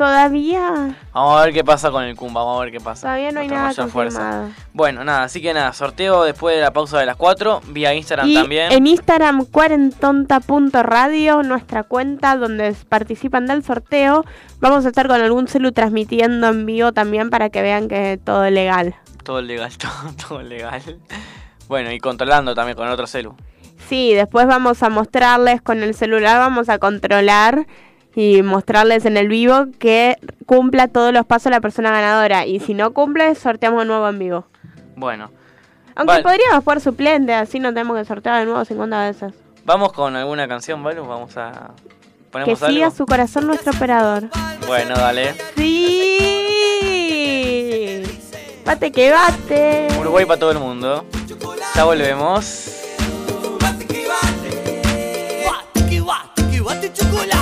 Todavía. Vamos a ver qué pasa con el Kun, vamos a ver qué pasa. Todavía no hay nada fuerza. Bueno, nada, así que nada, sorteo después de la pausa de las 4, vía Instagram Y también. en Instagram cuarentonta.radio, nuestra cuenta donde participan del sorteo, vamos a estar con algún celu transmitiendo en vivo también para que vean que todo es legal. Todo legal, todo, todo legal. Bueno, y controlando también con otro celu. Sí, después vamos a mostrarles con el celular, vamos a controlar y mostrarles en el vivo que cumpla todos los pasos la persona ganadora. Y si no cumple, sorteamos de nuevo en vivo. Bueno, Aunque Vale. podríamos poner suplente, así no tenemos que sortear de nuevo 50 veces. vamos con alguna canción, ¿vale? Vamos a... Que ¿Ponemos siga algo? su corazón nuestro operador. Bueno, dale. Sí. Bate que bate. Uruguay para todo el mundo. Ya volvemos. Cuarentonta.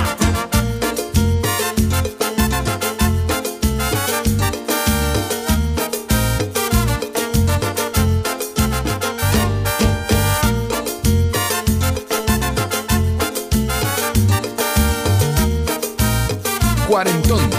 Un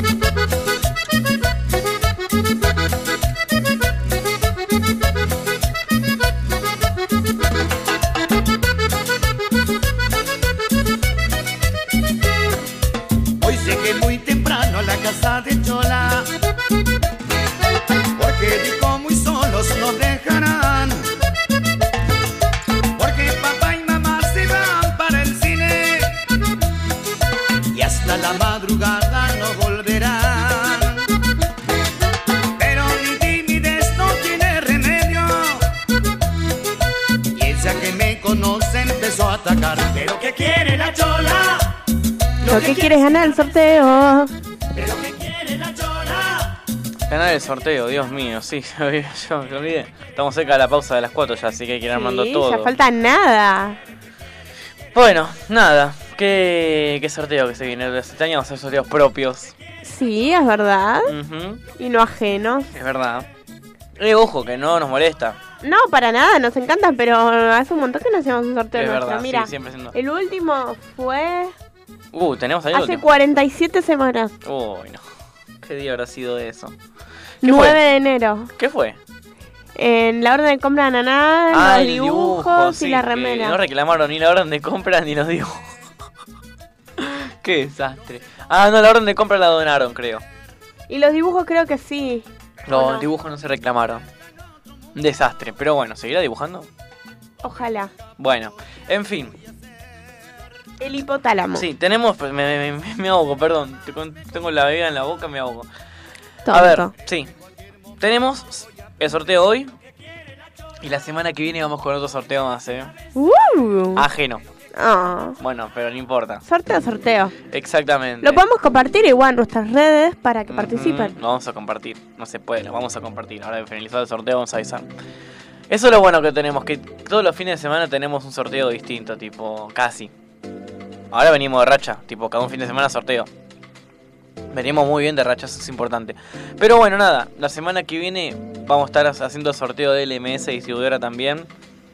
Thank you. Quieres ganar el sorteo. Ganar el sorteo, Dios mío, sí, yo me olvidé. Estamos cerca de la pausa de las 4 ya, así que hay que ir armando Sí, todo. ya falta nada. Bueno, nada, ¿qué, qué sorteo que se viene? Este año vamos a hacer sorteos propios. Sí, es verdad. Y no ajenos. es verdad. Eh, ojo, que no nos molesta. No, para nada, nos encantan, pero hace un montón que no hacemos un sorteo Es nuestro. verdad, Mira, sí, siempre siendo- el último fue Uh, tenemos ahí el hace último. 47 semanas. Uy, no. ¿Qué día habrá sido eso? 9 de enero. ¿Qué fue? En la orden de compra de Naná, Ah, los dibujos dibujo, y la remera. No reclamaron ni la orden de compra ni los dibujos. Qué desastre. Ah, no, la orden de compra la donaron, creo. Y los dibujos creo que sí. Los ¿O no? dibujos no se reclamaron. Un desastre. Pero bueno, ¿seguirá dibujando? Ojalá. Bueno, en fin. El hipotálamo. Sí, tenemos. pues, me, me- me ahogo, perdón. Tengo la bebida en la boca, me ahogo. Tonto. A ver, sí. Tenemos el sorteo hoy. Y la semana que viene vamos con otro sorteo más, ¿eh? Uh. Ajeno. Ah. Bueno, pero no importa. Sorteo, sorteo. Exactamente. Lo podemos compartir igual en nuestras redes para que participen. Mm, Lo vamos a compartir. No se puede, lo vamos a compartir. Ahora de finalizar el sorteo vamos a avisar. Eso es lo bueno que tenemos, que todos los fines de semana tenemos un sorteo distinto, tipo, casi. Ahora venimos de racha, tipo, cada un fin de semana sorteo. Venimos muy bien de racha, eso es importante. Pero bueno, nada, la semana que viene vamos a estar haciendo sorteo de LMS y distribuidora también.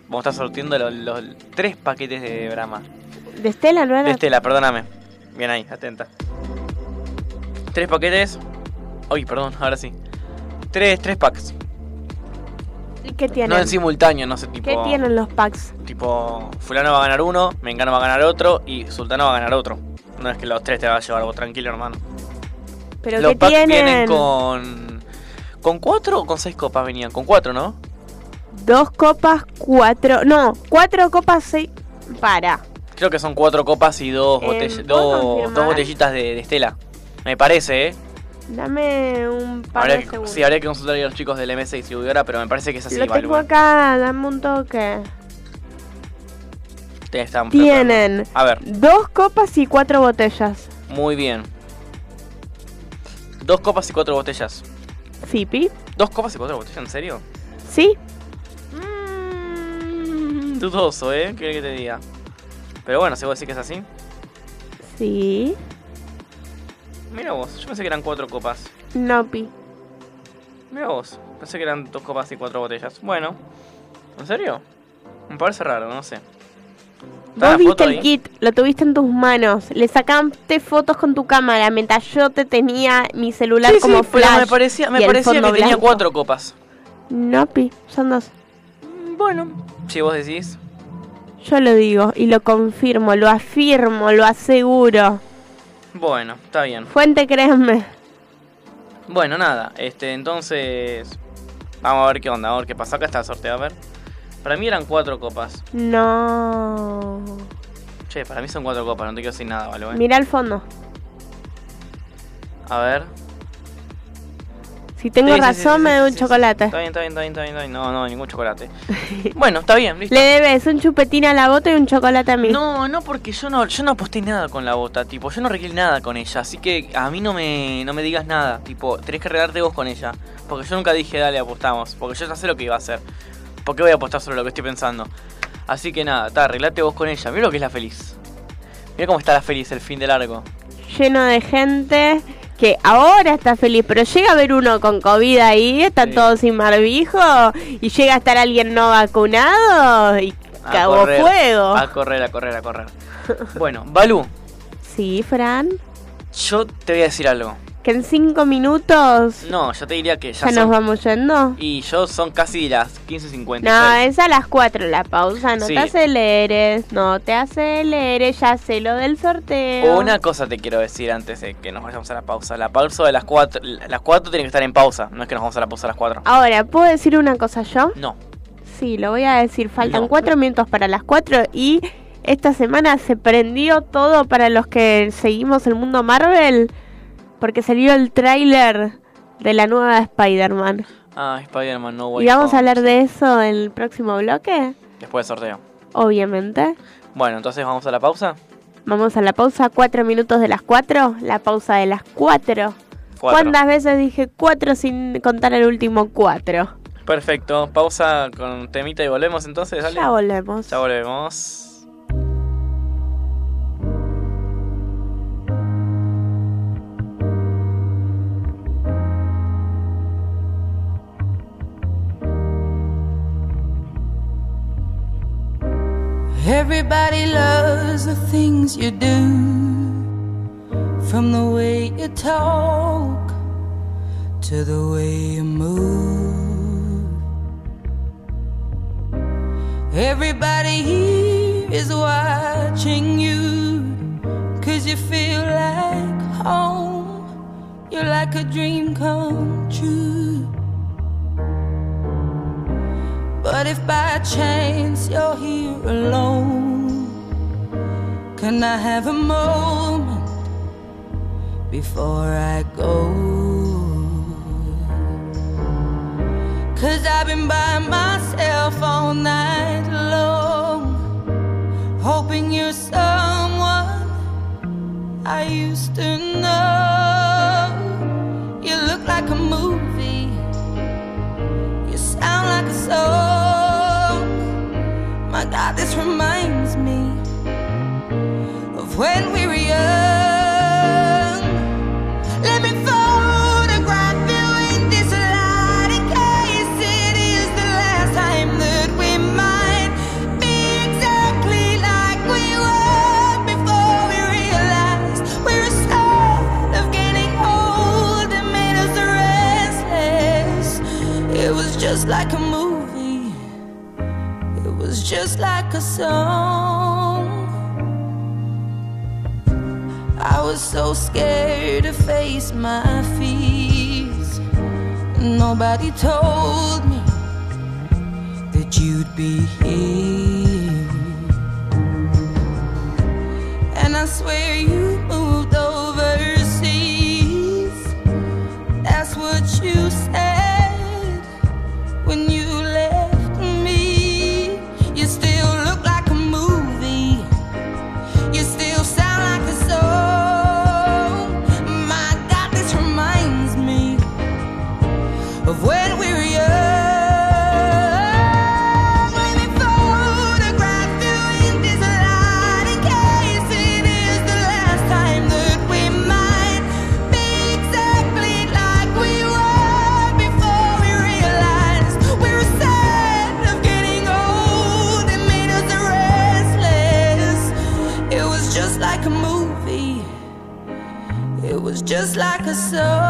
Vamos a estar sorteando los, los tres paquetes de Brahma. De Estela, ¿no era? De Estela, perdóname. Bien ahí, atenta. Tres paquetes. Uy, perdón, ahora sí. Tres, tres packs. ¿Y qué tienen? No en simultáneo, no sé, tipo. ¿Qué tienen los packs? Tipo, Fulano va a ganar uno, Mengano va a ganar otro y Sultano va a ganar otro. No es que los tres te va a llevar vos, tranquilo, hermano. ¿Pero los qué packs tienen? vienen con. ¿Con cuatro o con seis copas venían? Con cuatro, ¿no? Dos copas, cuatro... No, cuatro copas, seis... Para. Creo que son cuatro copas y dos, Eh, botell- dos botellitas de, de Estela. Me parece, ¿eh? Dame un par Habría de que, segundos. sí, habría que consultar a los chicos del MS distribuidora, pero me parece que es así, Lo tengo Balú. acá, dame un toque. Te están Tienen A ver, dos copas y cuatro botellas. muy bien. Dos copas y cuatro botellas. ¿Sí, Pi? ¿Dos copas y cuatro botellas? ¿En serio? ¿Sí? Dudoso, ¿eh? ¿Qué que te diga? Pero bueno, si vos decís que es así. Sí. Mira vos, yo pensé que eran cuatro copas. No, Pi. Mira vos, pensé que eran dos copas y cuatro botellas. Bueno, ¿en serio? Me parece raro, no sé. ¿Está Vos viste el ahí? kit, lo tuviste en tus manos, le sacaste fotos con tu cámara mientras yo te tenía mi celular Sí, sí, como pero flash. me parecía, me parecía que fondo tenía blanco. cuatro copas. No, Pi, son dos. Bueno, si vos decís. Yo lo digo y lo confirmo, lo afirmo, lo aseguro. Bueno, está bien. Fuente, créanme. Bueno, nada, este, entonces. Vamos a ver qué onda, a ver qué pasa. Acá está el sorteo, a ver. Para mí eran cuatro copas. No. Che, para mí son cuatro copas, no te quiero decir nada, ¿vale? ¿eh? Mira al fondo. A ver. Si tengo Sí, razón, sí, me doy un chocolate. Está bien, está bien, está bien, está bien, está bien. No, no, ningún chocolate. bueno, está bien, listo. Le debes un chupetín a la bota y un chocolate a mí. No, no, porque yo no, yo no aposté nada con la bota, tipo, yo no arreglé nada con ella, así que a mí no me, no me digas nada, tipo, tenés que arreglarte vos con ella, porque yo nunca dije dale apostamos, porque yo ya sé lo que iba a hacer, ¿por qué voy a apostar sobre lo que estoy pensando? Así que nada, ta, arreglate vos con ella, mira lo que es la feliz, mira cómo está la feliz el fin de largo. Lleno de gente que ahora está feliz, pero llega a ver uno con COVID ahí, está todo sin barbijo, y llega a estar alguien no vacunado y A cagó correr, fuego. A correr, a correr, a correr. Bueno, Balú, Sí, Fran. yo te voy a decir algo. Que en cinco minutos No, yo te diría que ya, ya nos vamos yendo. Y yo son casi las 15.56. No, es a las 4 la pausa, no Sí. te aceleres, no te aceleres, ya sé lo del sorteo. Una cosa te quiero decir antes de que nos vayamos a la pausa. La pausa de las 4, las 4 tiene que estar en pausa, no es que nos vamos a la pausa a las 4. Ahora, ¿puedo decir una cosa yo? No. Sí, lo voy a decir. Faltan No. cuatro minutos para las 4 y esta semana se prendió todo para los que seguimos el mundo Marvel porque salió el tráiler de la nueva Spider-Man. Ah, Spider-Man No Way Y vamos Home. a hablar de eso en el próximo bloque, Después del sorteo. obviamente. Bueno, entonces vamos a la pausa. Vamos a la pausa, cuatro minutos de las 4, la pausa de las 4. Cuatro. ¿Cuántas veces dije 4 sin contar el último 4? Perfecto, pausa con temita y volvemos entonces, dale. Ya volvemos. Ya volvemos. Everybody loves the things you do, from the way you talk to the way you move. Everybody here is watching you, cause you feel like home. You're like a dream come true. But if by chance you're here alone, can I have a moment before I go? Cause I've been by myself all night long, hoping you're someone I used to know. You look like a movie. You sound like a song. My God, this reminds me of when we Just like a song. I was so scared to face my fears. Nobody told me that you'd be here. And I swear you like a song.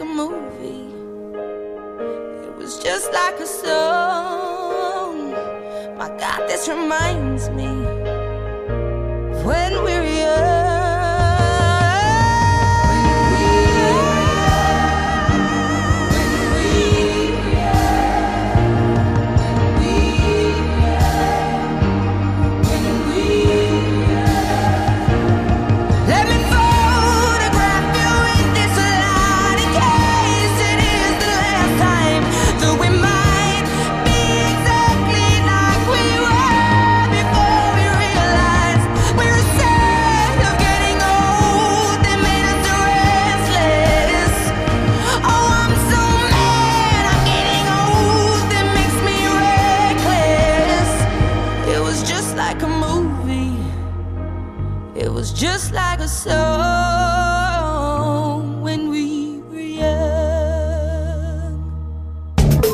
Like a movie. It was just like a song. My God, this reminds me when we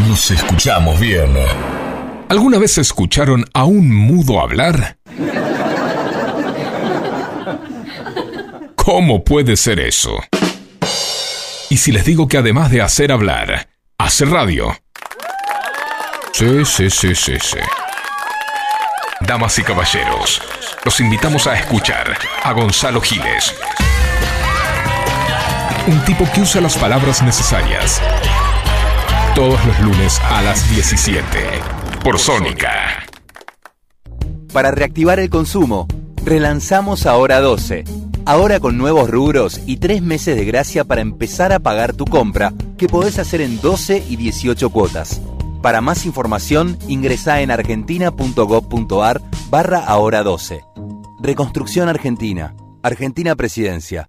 Nos escuchamos bien. ¿Alguna vez escucharon a un mudo hablar? ¿Cómo puede ser eso? Y si les digo que además de hacer hablar, hace radio. Sí, sí, sí, sí, sí. Damas y caballeros, los invitamos a escuchar a Gonzalo Giles. Un tipo que usa las palabras necesarias. Todos los lunes a las 17. Por Sónica. Para reactivar el consumo, relanzamos Ahora 12. Ahora con nuevos rubros y tres meses de gracia para empezar a pagar tu compra, que podés hacer en 12 y 18 cuotas. Para más información, ingresa en argentina.gov.ar barra Ahora 12. Reconstrucción Argentina. Argentina Presidencia.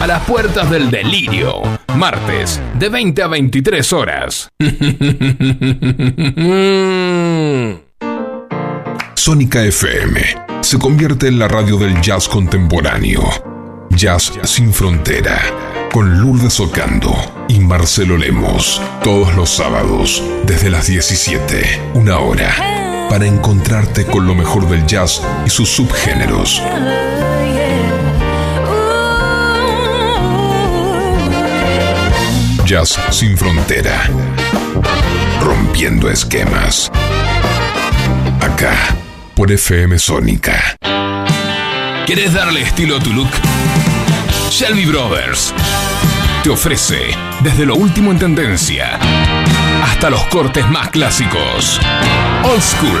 A las puertas del delirio, martes, de 20 a 23 horas. Sónica FM se convierte en la radio del jazz contemporáneo. Jazz sin frontera. Con Lourdes Ocando y Marcelo Lemos. Todos los sábados, desde las 17, una hora. Para encontrarte con lo mejor del jazz y sus subgéneros. Sin frontera. Rompiendo esquemas. Acá, por FM Sónica. ¿Quieres darle estilo a tu look? Shelby Brothers te ofrece desde lo último en tendencia hasta los cortes más clásicos. Old School,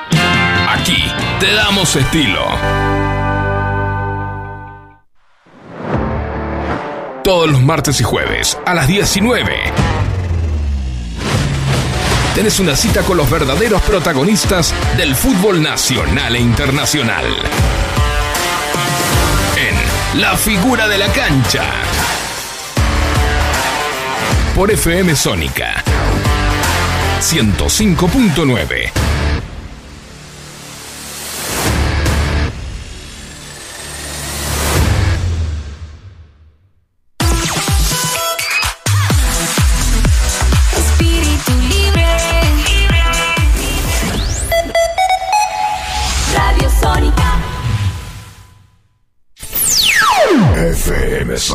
Aquí te damos estilo. Todos los martes y jueves a las 19. Tenés una cita con los verdaderos protagonistas del fútbol nacional e internacional. En La figura de la cancha. Por FM Sónica 105.9.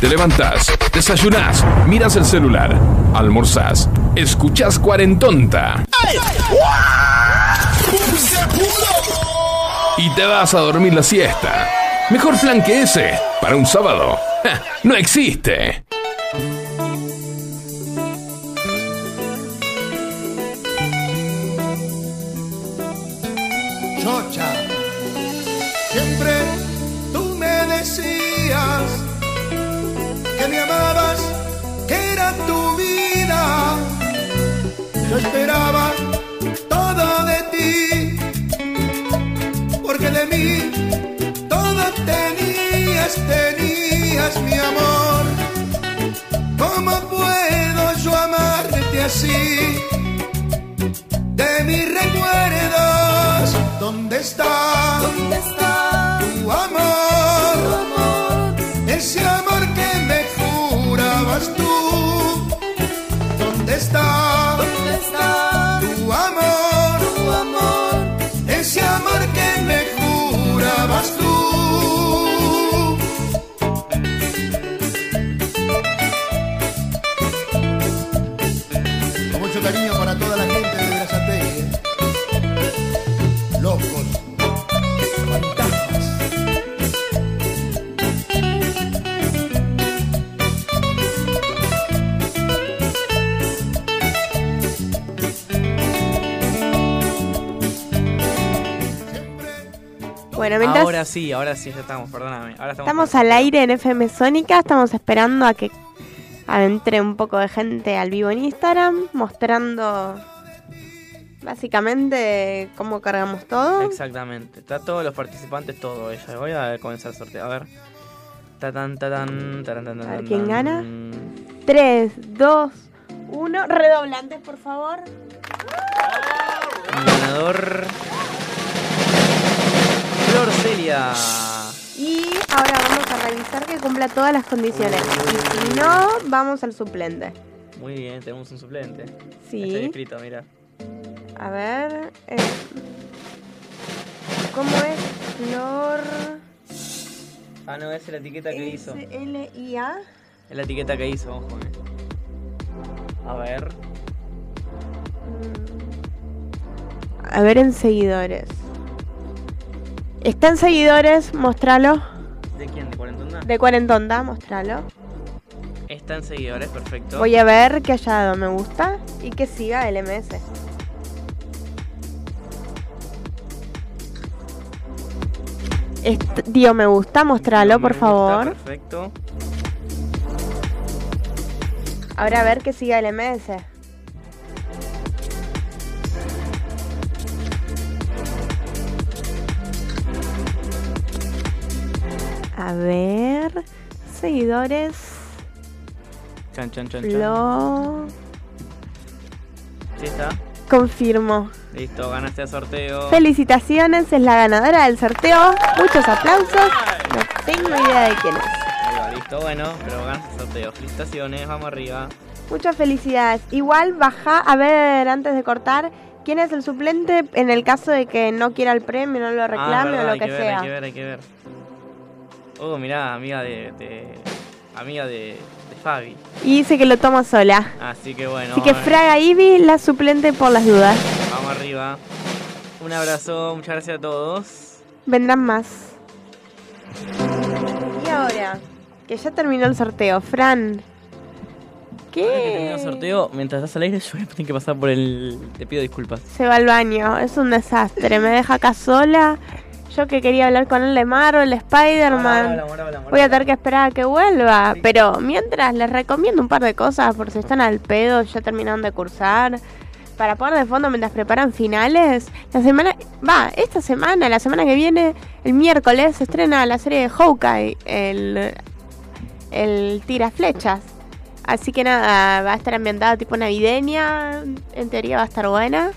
Te levantás, desayunás, miras el celular, almorzás, escuchás cuarentonta y te vas a dormir la siesta. Mejor plan que ese para un sábado. Ja, No existe. Tenías, tenías mi amor. ¿Cómo puedo yo amarte así? de mis recuerdos. ¿Dónde está? ¿Dónde está tu amor? Bueno, mientras Ahora sí, ahora sí, ya estamos, perdóname. Ahora estamos, estamos al aire en FM Sónica, estamos esperando a que entre un poco de gente al vivo en Instagram, mostrando básicamente cómo cargamos todo. Exactamente. Está todos los participantes, todo ella. Voy a comenzar el sorteo. A ver. Tatán, tatán, tarán, tan, A tan, ver quién tan. gana. 3, 2, 1. Redoblantes, por favor. Ganador. Flor Celia. Y ahora vamos a revisar que cumpla todas las condiciones. Y si no, vamos al suplente. Muy bien, tenemos un suplente. Sí. Está inscrito, mira. A ver. eh, ¿Cómo es? Flor. Ah, no, es la etiqueta que hizo. L-I-A. Es la etiqueta que hizo, ojo. eh. A ver. A ver en seguidores. Está en seguidores, mostralo. ¿De quién? ¿De Cuarentonda? De Cuarentonda, mostralo. Está en seguidores, perfecto. Voy a ver que haya dado me gusta y que siga el MS. Est- dio me gusta, mostralo, por gusta, favor. Perfecto. Ahora a ver que siga el A ver. Seguidores. Chan, chan, chan. Lo Sí está. confirmo. Listo, ganaste el sorteo. Felicitaciones, es la ganadora del sorteo. Muchos aplausos. No tengo idea de quién es. Ahí va, listo, bueno, pero ganaste el sorteo. Felicitaciones, vamos arriba. Muchas felicidades. Igual baja, a ver, antes de cortar, quién es el suplente en el caso de que no quiera el premio, no lo Ah, reclame verdad, o lo hay que, ver, sea. Hay que ver, hay que ver. Oh, mirá, amiga de. de- amiga de, de Fabi. Y dice que lo toma sola. Así que bueno. Así que Fraga Ivy, la suplente por las dudas. Vamos arriba. Un abrazo, muchas gracias a todos. Vendrán más. Y ahora, que ya terminó el sorteo, Fran. Ahora que termina ¿Qué? el sorteo, mientras estás al aire, yo voy a tener que pasar por el. Te pido disculpas. Se va al baño, es un desastre. Me deja acá sola. Yo que quería hablar con él de Marvel, Spider-Man. Voy a tener que esperar a que vuelva. Pero mientras les recomiendo un par de cosas por si están al pedo, ya terminaron de cursar. Para poner de fondo mientras preparan finales. La semana. Va, esta semana, la semana que viene, el miércoles, se estrena la serie de Hawkeye. El. El tira flechas. Así que nada, va a estar ambientada tipo navideña. En teoría va a estar buena.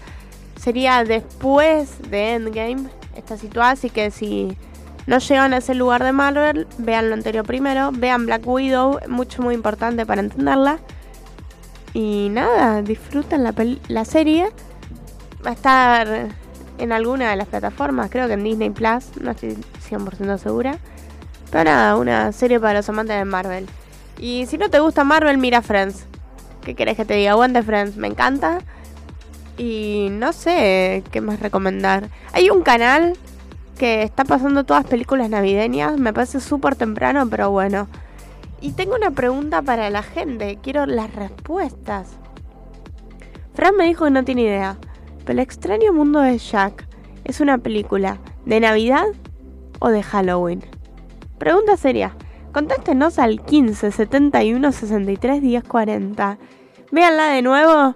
Sería después de Endgame. Está situada, así que si no llegan a ese lugar de Marvel, vean lo anterior primero. Vean Black Widow, mucho, muy importante para entenderla. Y nada, disfruten la, la serie. Va a estar en alguna de las plataformas, creo que en Disney Plus, no estoy 100% segura. Pero nada, una serie para los amantes de Marvel. Y si no te gusta Marvel, mira Friends. ¿Qué querés que te diga? Aguante Friends, me encanta. Y no sé qué más recomendar. Hay un canal que está pasando todas películas navideñas. Me parece súper temprano, pero bueno. Y tengo una pregunta para la gente. Quiero las respuestas. Fran me dijo que no tiene idea. Pero el extraño mundo de Jack es una película de Navidad o de Halloween. Pregunta seria. Contáctenos al 15 71 63 10 40. Véanla de nuevo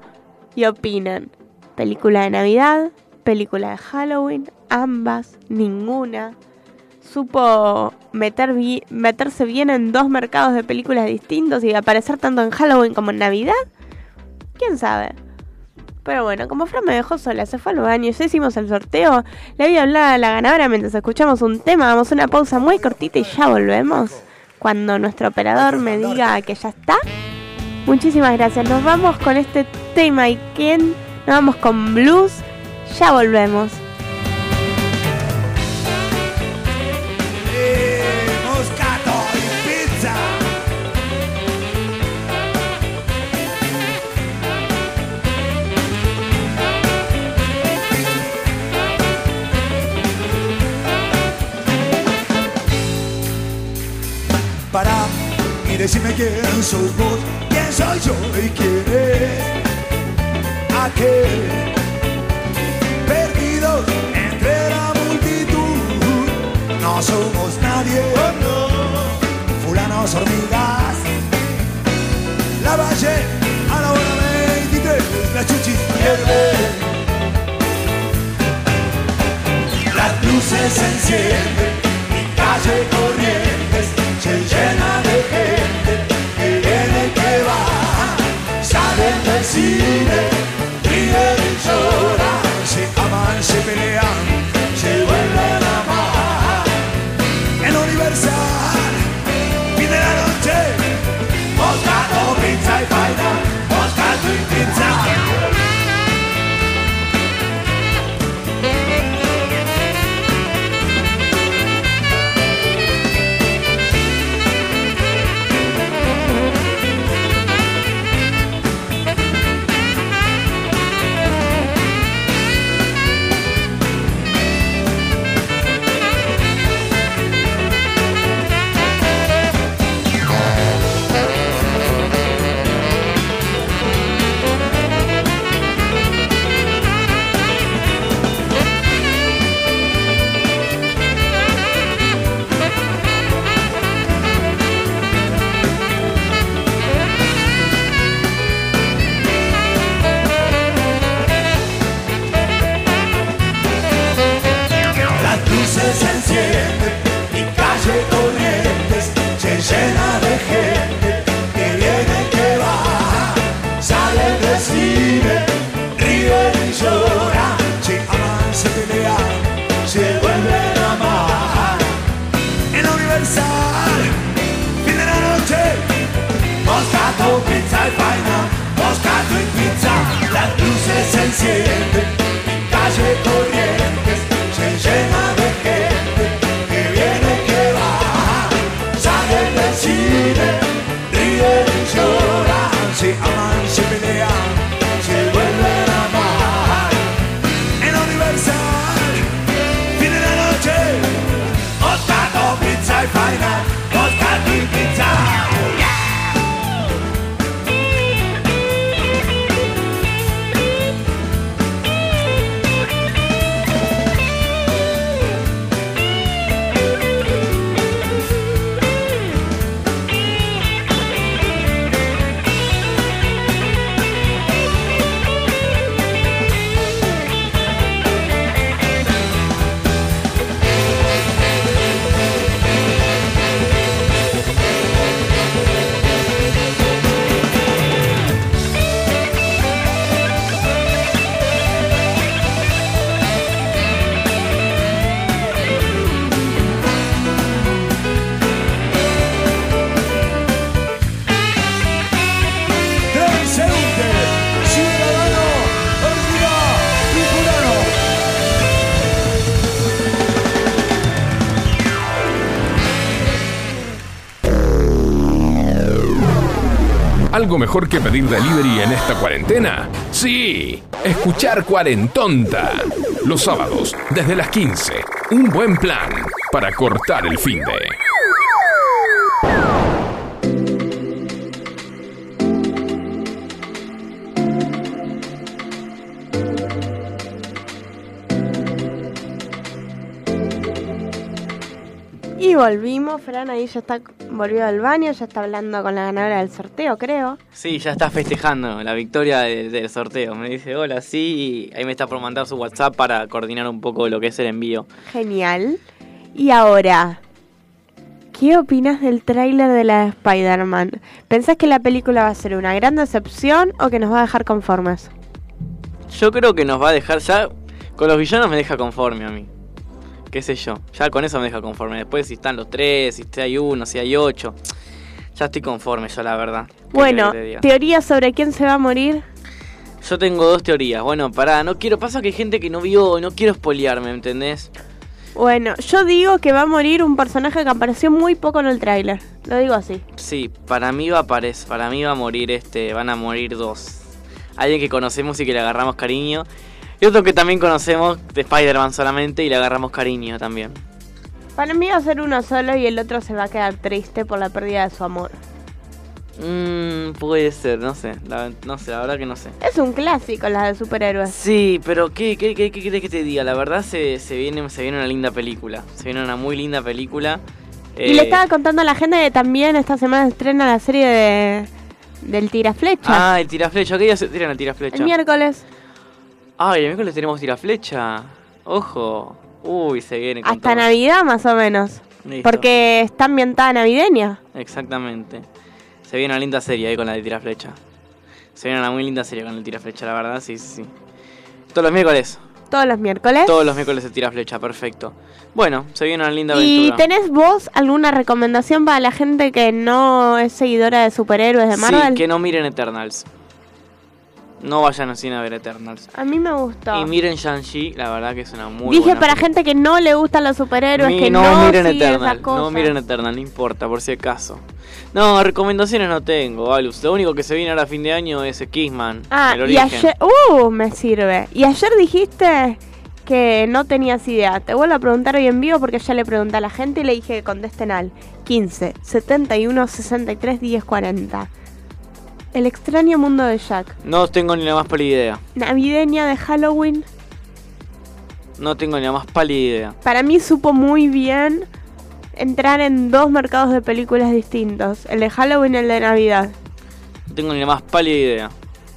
y opinen. Película de Navidad, película de Halloween, ambas, ninguna. Supo meter meterse bien en dos mercados de películas distintos y aparecer tanto en Halloween como en Navidad. ¿Quién sabe? Pero bueno, como Fran me dejó sola, se fue al baño, ya hicimos el sorteo. Le voy a hablar a la ganadora mientras escuchamos un tema. Vamos a una pausa muy cortita y ya volvemos. Cuando nuestro operador me diga que ya está. Muchísimas gracias. Nos vamos con este tema y Ken. Nos vamos con blues. Ya volvemos. Para y decime quién sos vos, quién soy yo y quién es aquel perdidos entre la multitud. No somos nadie, fulanos hormigas. La valle a la hora 23, la chuchis pierde. Las luces se encienden y calle Corrientes se llena de gente que viene que va. Salen del cine, pizza fajna Polska to pizza dla duszy esencje Każe to mejor que pedir delivery en esta cuarentena? Sí, escuchar Cuarentonta. Los sábados, desde las 15. Un buen plan para cortar el fin de. Y volvimos, Fran ahí ya está, volvió al baño, ya está hablando con la ganadora del sorteo, creo. Sí, ya está festejando la victoria de- del sorteo. Me dice, hola, sí. y ahí me está por mandar su WhatsApp para coordinar un poco lo que es el envío. Genial. Y ahora, ¿qué opinas del tráiler de la de Spider-Man? ¿Pensás que la película va a ser una gran decepción o que nos va a dejar conformes? Yo creo que nos va a dejar ya. Con los villanos me deja conforme a mí. Qué sé yo. Ya con eso me deja conforme. Después, si están los tres, si hay uno, si hay ocho. Ya estoy conforme, yo la verdad. ¿Qué Bueno, teoría sobre quién se va a morir. Yo tengo dos teorías. Bueno, pará, no quiero. Pasa que hay gente que no vio, no quiero spoilearme, ¿entendés? Bueno, yo digo que va a morir un personaje que apareció muy poco en el tráiler. Lo digo así. Sí, para mí va a aparecer, para mí va a morir este, van a morir dos. Alguien que conocemos y que le agarramos cariño. Y otro que también conocemos de Spider-Man solamente y le agarramos cariño también. Para mí va a ser uno solo y el otro se va a quedar triste por la pérdida de su amor. Mmm, puede ser, no sé, la, no sé, la verdad que no sé. Es un clásico la de superhéroes. Sí, pero ¿qué, qué, qué, qué querés que te diga? La verdad se, se, viene, se viene una linda película. Se viene una muy linda película. Y Eh, le estaba contando a la gente que también esta semana estrena la serie de del tiraflecha. Ah, el tiraflecha. ¿Qué día se tiran el tiraflecha? el miércoles. Ay, el miércoles tenemos tiraflecha. Ojo. Uy, se viene con Hasta todo. Navidad más o menos. Listo. Porque está ambientada navideña. Exactamente. Se viene una linda serie ahí con la de tiraflecha. Se viene una muy linda serie con el tiraflecha, la verdad, sí, sí. Todos los miércoles. Todos los miércoles. Todos los miércoles se tira flecha, perfecto. Bueno, se viene una linda ¿Y aventura. tenés vos alguna recomendación para la gente que no es seguidora de superhéroes de Marvel? Sí, que no miren Eternals. No vayan al cine a ver Eternals. A mí me gustó. Y miren Shang-Chi, la verdad que es una muy Dije buena para película. gente que no le gustan los superhéroes, Mi- que no, no, miren sigue Eternal, esas no miren Eternal, no importa, por si acaso. No, recomendaciones no tengo, Valus. Lo único que se viene ahora a fin de año es Kissman, Ah, el y origen. ayer... Uh, me sirve. Y ayer dijiste que no tenías idea. Te vuelvo a preguntar hoy en vivo porque ya le pregunté a la gente y le dije que contesten al 15 71 63 10 40. El extraño mundo de Jack. No tengo ni la más pálida idea. Navideña de Halloween. No tengo ni la más pálida idea. Para mí supo muy bien entrar en dos mercados de películas distintos. El de Halloween y el de Navidad. No tengo ni la más pálida idea.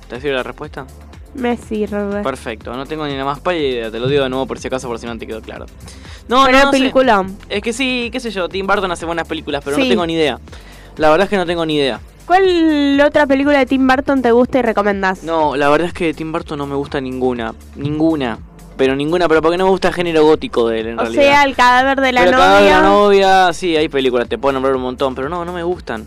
¿Te sirve la respuesta? Me sirve. Perfecto, no tengo ni la más pálida idea. Te lo digo de nuevo por si acaso, por si no te quedó claro. No, Pero no, sé. peliculón. Es que sí, qué sé yo, Tim Burton hace buenas películas, pero no tengo ni idea. La verdad es que no tengo ni idea. ¿Cuál otra película de Tim Burton te gusta y recomendás? No, la verdad es que de Tim Burton no me gusta ninguna. Ninguna. Pero ninguna, pero porque no me gusta el género gótico de él, en o realidad. sea, el cadáver de la pero cada novia. vez la novia, sí, hay películas, te puedo nombrar un montón, pero no, no me gustan.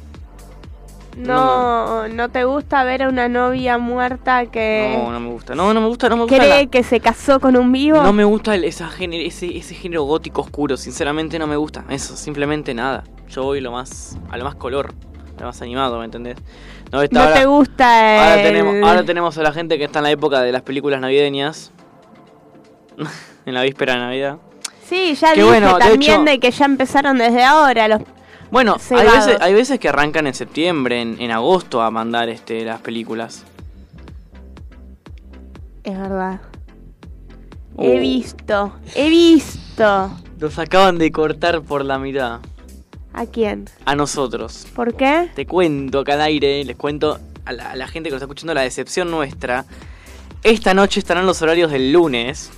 No, no te gusta ver a una novia muerta que No, no me gusta. No, no me gusta, no me gusta. cree la- que se casó con un vivo. No me gusta el- esa género, ese, ese género gótico oscuro, sinceramente no me gusta. Eso, simplemente nada. Yo voy lo más, a lo más color, lo más animado, ¿me entendés? No, ahora- te gusta Ahora el- tenemos, ahora tenemos a la gente que está en la época de las películas navideñas. en la víspera de Navidad. Sí, ya Que dije bueno, de también hecho- de que ya empezaron desde ahora los Bueno, hay veces, hay veces que arrancan en septiembre, en, en agosto, a mandar este las películas. Es verdad. Oh. He visto, he visto. Los acaban de cortar por la mitad. ¿A quién? A nosotros. ¿Por qué? Te cuento acá al aire, les cuento a la, a la gente que nos está escuchando la decepción nuestra. Esta noche estarán los horarios del lunes.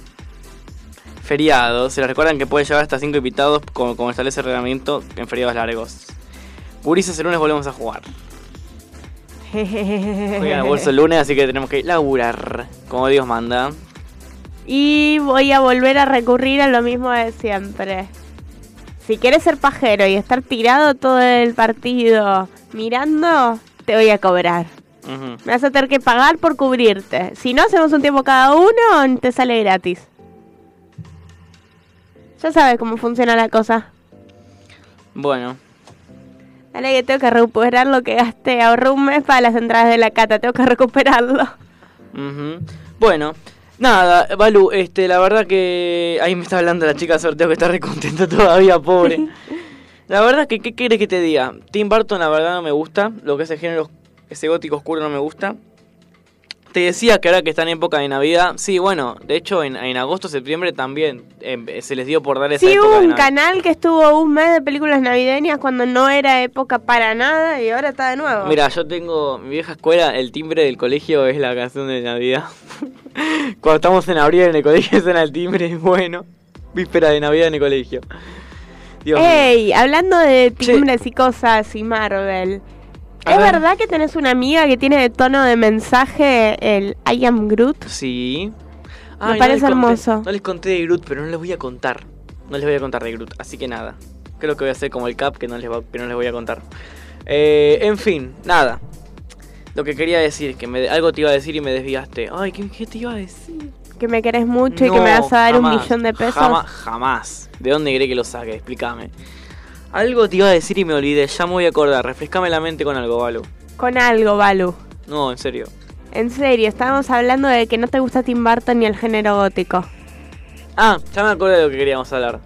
Feriado. Se les recuerdan que pueden llevar hasta 5 invitados como, como establece el reglamento en feriados largos. Gurises el lunes volvemos a jugar. Juegan a bolso el lunes, así que tenemos que laburar como Dios manda. Y voy a volver a recurrir a lo mismo de siempre. Si quieres ser pajero y estar tirado todo el partido mirando, te voy a cobrar. Me vas a tener que pagar por cubrirte. Si no, hacemos un tiempo cada uno, te sale gratis. Ya sabes cómo funciona la cosa. Bueno, Dale que tengo que recuperar lo que gasté. Ahorré un mes para las entradas de la cata. Tengo que recuperarlo. Bueno, nada, Balu, este, la verdad que ahí me está hablando la chica sorteo que está re contenta todavía, pobre. La verdad que, ¿qué quieres que te diga? Tim Burton, la verdad, no me gusta. Lo que es el género, ese gótico oscuro no me gusta. Te decía que ahora que está en época de Navidad, sí, bueno, de hecho en, en agosto, septiembre también eh, se les dio por dar esa Sí, época hubo de un Navidad. canal que estuvo un mes de películas navideñas cuando no era época para nada y ahora está de nuevo. Mira, yo tengo mi vieja escuela, el timbre del colegio es la canción de Navidad. Cuando estamos en abril en el colegio suena el timbre, bueno. Víspera de Navidad en el colegio. Dios mío. Ey, hablando de timbres y cosas y Marvel. ¿Es ver. verdad que tenés una amiga que tiene de tono de mensaje el I am Groot? Sí. Me no parece conté- hermoso. no les conté de Groot, pero no les voy a contar. No les voy a contar de Groot, así que nada. Creo que voy a hacer como el Cap que no les, va- que no les voy a contar. Eh, en fin, nada. Lo que quería decir, que me, algo te iba a decir y me desviaste. Ay, ¿qué, qué te iba a decir? Que me querés mucho y que me vas a dar un millón de pesos. Jamás, jamás. ¿De dónde cree que lo saque? Explícame. Algo te iba a decir y me olvidé. Ya me voy a acordar. Refrescame la mente con algo, Balu. Con algo, Balu. No, en serio. En serio, estábamos hablando de que no te gusta Tim Burton ni el género gótico. Ah, ya me acuerdo de lo que queríamos hablar.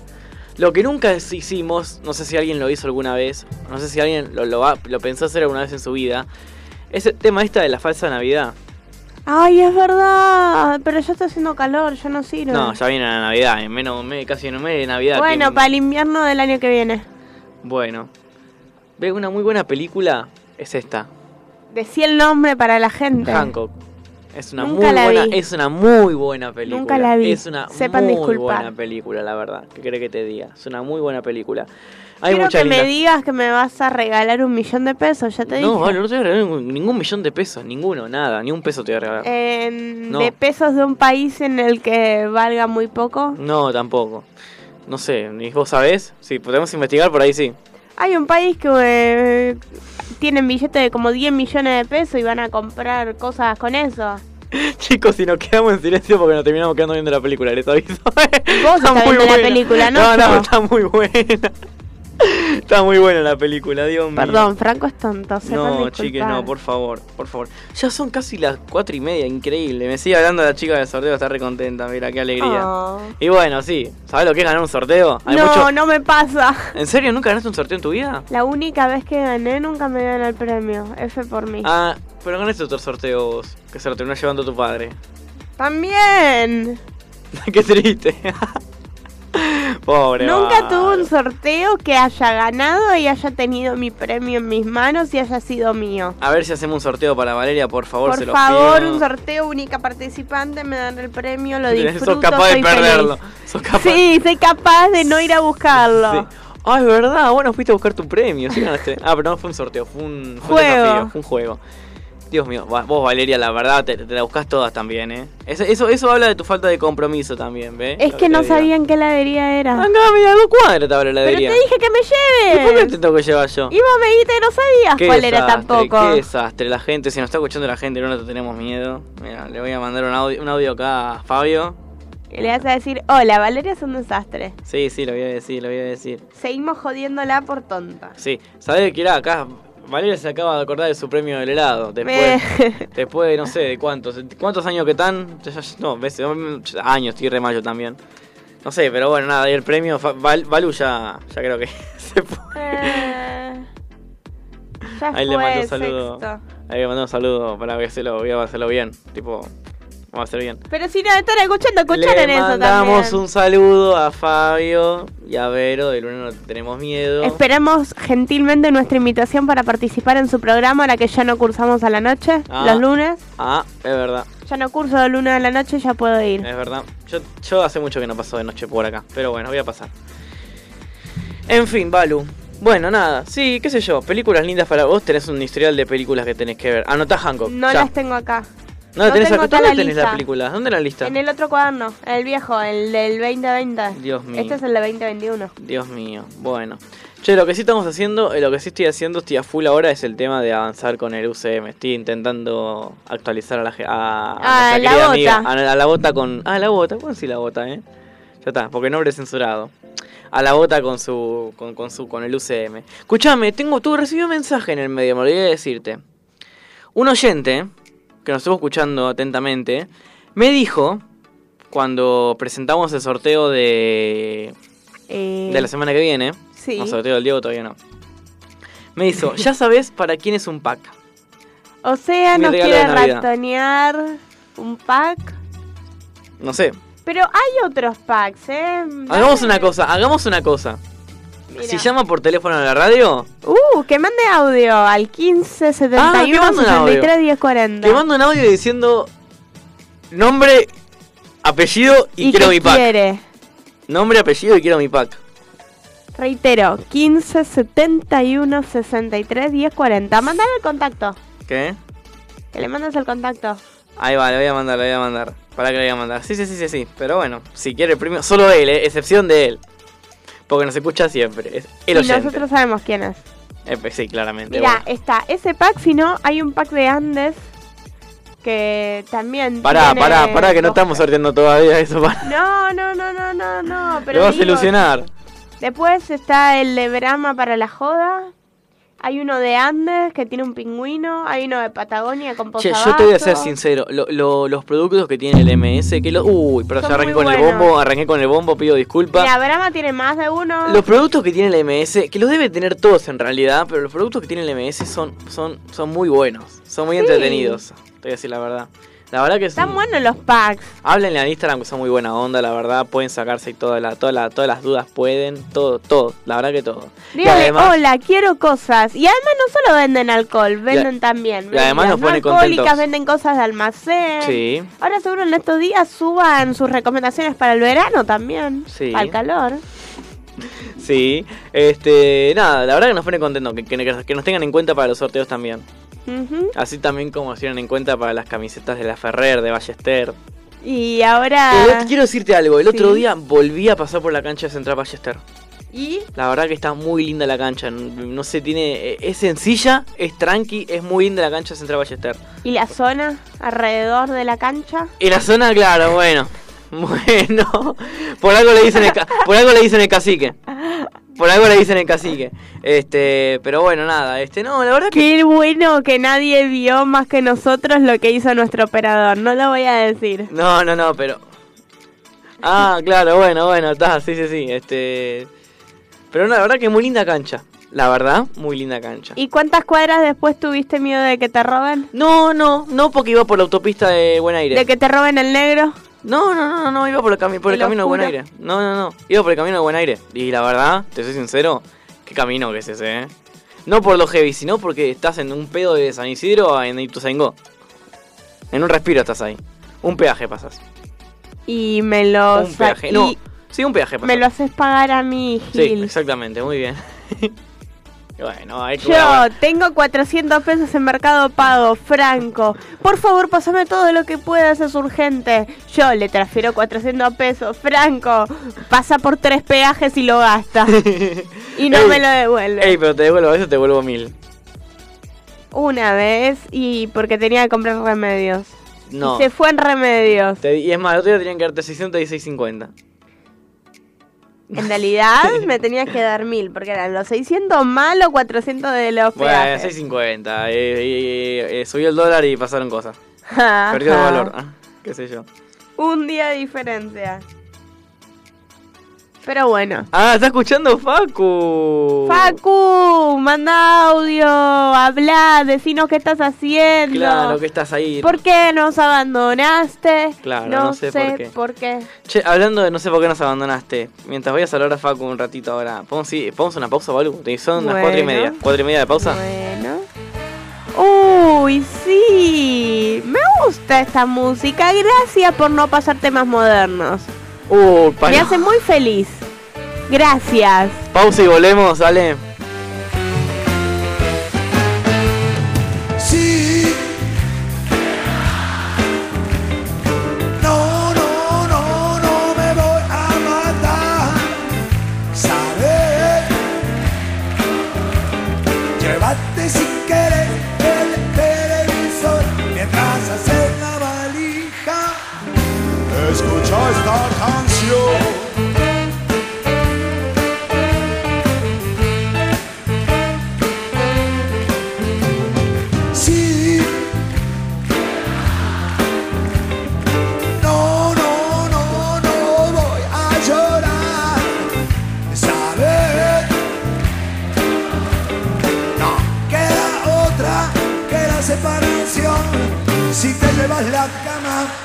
Lo que nunca hicimos, no sé si alguien lo hizo alguna vez, no sé si alguien lo, lo, va- lo pensó hacer alguna vez en su vida, es el tema esta de la falsa Navidad. Ay, es verdad. Pero ya está haciendo calor, yo no sirve. No, ya viene la Navidad, en menos casi en un mes de Navidad. bueno, que- para el invierno del año que viene. Bueno. Ve, una muy buena película es esta. Decí el nombre para la gente. Hancock. Es una Nunca muy la buena, vi. es una muy buena película. Nunca la vi. Es una Sepan muy disculpar. buena película, la verdad. ¿Qué querés que te diga? Es una muy buena película. Hay Quiero mucha que me digas que me vas a regalar un millón de pesos, ya te No, dije. vale, no te voy a regalar ningún, ningún millón de pesos, ninguno, nada, ni un peso te voy a regalar. No. De pesos de un país en el que valga muy poco. No, tampoco. No sé, ni vos sabés. Sí, podemos investigar por ahí, sí. Hay un país que eh, tienen billetes de como 10 millones de pesos y van a comprar cosas con eso. Chicos, si nos quedamos en silencio porque nos terminamos quedando viendo la película, les aviso. Vos estás viendo la película, ¿no? No, no, está muy buena. Está muy buena la película, Dios mío. Perdón, Franco es tonto. sepan No, chiques, no, por favor, por favor. Ya son casi las cuatro y media, increíble. Me sigue hablando la chica del sorteo, está re contenta, mira, qué alegría. Oh. Y bueno, sí, ¿sabes lo que es ganar un sorteo? Hay No, mucho- no me pasa. ¿En serio nunca ganaste un sorteo en tu vida? La única vez que gané nunca me dan el premio. F por mí. Ah, pero ganaste otro sorteo vos, que se lo terminó llevando tu padre. También. qué triste. Pobre. Nunca tuve un sorteo que haya ganado y haya tenido mi premio en mis manos y haya sido mío. A ver si hacemos un sorteo para Valeria, por favor, Por se lo favor, pido. un sorteo, única participante, me dan el premio, lo Sos disfruto, capaz de perderlo. Sos capaz. Sí, soy capaz de no ir a buscarlo. Sí. Ah, es verdad, bueno, fuiste a buscar tu premio, sí ganaste. Ah, pero no fue un sorteo, fue un, fue un desafío, fue un juego. Dios mío, vos Valeria, la verdad, te, te la buscas todas también, ¿eh? Eso, eso, eso habla de tu falta de compromiso también, ¿ves? Es Lo que no te digo. sabía en qué heladería era. Acá, mira, dos cuadras te abre la Pero heladería. te dije que me ¿Y por qué lleves. te tengo que llevar yo? Y vos me dijiste que no sabías Qué cuál era tampoco. Qué desastre, la gente, si nos está escuchando la gente, no nos tenemos miedo. Mira, le voy a mandar un audio, un audio acá a Fabio. Y le vas a decir, hola, Valeria es un desastre. Sí, sí, lo voy a decir, lo voy a decir. Seguimos jodiéndola por tonta. Sí, ¿sabés qué era acá? Valeria se acaba de acordar de su premio del helado. Después, después de no sé de cuántos. ¿Cuántos años que están? No, ves, años, estoy re mayo también. No sé, pero bueno, nada, y el premio. Val- Valu ya, ya creo que se fue. Eh, ya Ahí le mando un saludo. sexto. Ahí le mando un saludo para que se lo voy a hacerlo bien. Tipo, vamos a hacer bien. Pero si no están escuchando, escuchar Le en eso mandamos también. un saludo a Fabio y a Vero de Lunes No Tenemos Miedo. Esperamos gentilmente nuestra invitación para participar en su programa, ahora que ya no cursamos a la noche, Ah. los lunes. Ah, es verdad, Ya no curso de lunes a la noche, ya puedo ir. es verdad. Yo, yo hace mucho que no paso de noche por acá, pero bueno, voy a pasar. En fin, Balu. Bueno, nada, sí, qué sé yo, películas lindas para vos, tenés un historial de películas que tenés que ver. Anotá Hancock. No ya. las tengo acá. No la no tenés tengo acá. acá ¿Dónde la tenés la lista. película? ¿Dónde la lista? En el otro cuaderno, el viejo, el del 2020. Dios mío. Este es el de 2021. Dios mío, bueno. Che, lo que sí estamos haciendo, eh, lo que sí estoy haciendo, estoy a full ahora, es el tema de avanzar con el UCM. Estoy intentando actualizar a la a, a Ah, la bota. amiga, a, a la bota con. Ah, la bota, ¿cómo sí la bota, eh? Ya está, porque nombre censurado. a la bota con su con, con su con el UCM. Escuchame, tengo tú recibí un mensaje en el medio, me olvidé de decirte. Un oyente que nos estuvo escuchando atentamente me dijo cuando presentamos el sorteo de Eh, de la semana que viene, sí. no sorteo del Diego todavía no. Me hizo, "Ya sabes para quién es un pack." O sea, nos quiere ratonear un pack. No sé. Pero hay otros packs, ¿eh? Hagamos una cosa, hagamos una cosa. Si llama por teléfono a la radio, Uh, que mande audio al 15 Ah, que 71 mande un audio. 63 10 40. te mando un audio diciendo nombre, apellido y, ¿Y quiero mi pack. quiere? Nombre, apellido y quiero mi pack. Reitero, 15 71 63 10 40. Mandale el contacto. ¿Qué? Que le mandes el contacto. Ahí va, le voy a mandar, le voy a mandar. Para que le voy a mandar. Sí, sí, sí, sí, sí. Pero bueno, si quiere el premio, solo él, eh, excepción de él. Porque nos escucha siempre. Es el y nosotros sabemos quién es. Eh, pues sí, claramente. Mira, bueno. está ese pack, si no, hay un pack de Andes que también. Pará, tiene pará, pará, que no estamos sorteando todavía eso. Para... No, no, no, no, no, no. Pero Lo vas a ilusionar. Después está el de Brahma para la joda. Hay uno de Andes que tiene un pingüino. Hay uno de Patagonia con Che, yo te voy a ser sincero, lo- lo- los productos que tiene el MS, que lo... Uy, pero Son ya arranqué con el bombo, arranqué con el bombo, pido disculpas. Mira, Brahma tiene más de uno. Los productos que tiene el MS, que los debe tener todos en realidad, pero los productos que tiene el MS son, son, son muy buenos, son muy Sí. entretenidos, te voy a decir la verdad. La verdad que Están son- buenos los packs. Háblenle a Instagram que son muy buena onda, la verdad, pueden sacarse toda la, toda la, todas las dudas, pueden, todo, todo, la verdad que todo. Además- hola, quiero cosas. Y además no solo venden alcohol, venden también. y además nos bebidas pone no alcohólicas, contentos. venden cosas de almacén. Sí. Ahora seguro en estos días suban sus recomendaciones para el verano también. Sí. Para el calor. Sí, este, nada, la verdad que nos pone contentos, que, que- que nos tengan en cuenta para los sorteos también. Así también como nos tienen en cuenta para las camisetas de la Ferrer, de Ballester. Y ahora... El- quiero decirte algo, el otro día volví a pasar por la cancha de Central Ballester. ¿Y? La verdad que está muy linda la cancha, no, sé, tiene, eh, es sencilla, es tranqui, es muy linda la cancha de Central Ballester. ¿Y la zona alrededor de la cancha? Y la zona, claro, bueno, bueno, por algo le dicen el, por algo le dicen el cacique. Por algo le dicen el cacique. Este, pero bueno, nada, este, no, la verdad que Qué bueno que nadie vio más que nosotros lo que hizo nuestro operador. No lo voy a decir. No, no, no, pero. Ah, claro, bueno, bueno, está, sí, sí, sí. Este. Pero no, la verdad que muy linda cancha. La verdad, muy linda cancha. ¿Y cuántas cuadras después tuviste miedo de que te roben? No, no, no porque iba por la autopista de Buen Aire. ¿De que te roben el negro? No, no, no, no, no, iba por el, cami- por el ¿El camino de Buen? Aire. No, no, no, iba por el camino de Buen Aire. Y la verdad, te soy sincero, qué camino que es ese, ¿eh? No por lo heavy, sino porque estás en un pedo de San Isidro en Ituzaingó. En un respiro estás ahí. Un peaje pasas. Y me lo... Un peaje, no. Sí, un peaje pasas. me lo haces pagar a mí, Sí, Gil. exactamente, muy bien. bueno, hay Yo tengo 400 pesos en Mercado Pago, Franco. Por favor, pásame todo lo que puedas, es urgente. Yo le transfiero 400 pesos, Franco. Pasa por tres peajes y lo gasta. y no Ey, me lo devuelve. Ey, pero te devuelvo, a veces te devuelvo mil. Una vez y porque tenía que comprar remedios. No. Y se fue en remedios. Te- y es más, el otro día tenían que darte 600 y 650. En realidad me tenías que dar mil, porque eran los 600 más los 400 de los Bueno, peajes. 650. Eh, eh, eh, subió el dólar y pasaron cosas. Perdió el valor. ah, qué sé yo. Un día de diferencia. Pero bueno. Ah, está escuchando Facu. Facu, manda audio, habla, decinos qué estás haciendo. Claro, que estás ahí. ¿Por qué nos abandonaste? Claro, no sé por qué. Che, hablando de no sé por qué nos abandonaste. Mientras voy a saludar a Facu un ratito ahora. ¿Podemos, sí, ¿podemos una pausa, Balu? Son las cuatro y media. ¿Cuatro y media de pausa? Bueno. Uy, sí. Me gusta esta música. Gracias por no pasar temas modernos. Uh, Me hace muy feliz. Gracias. Pausa y volvemos, dale. Sí. No, no, no, no me voy a matar. ¿Sabes? Llévate si quieres el televisor mientras haces la valija. Escucha esta canción. Sí, no, no, no, no voy a llorar, ¿sabes? No, queda otra, queda separación, si te llevas la cama.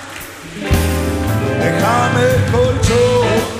Déjame el colchón.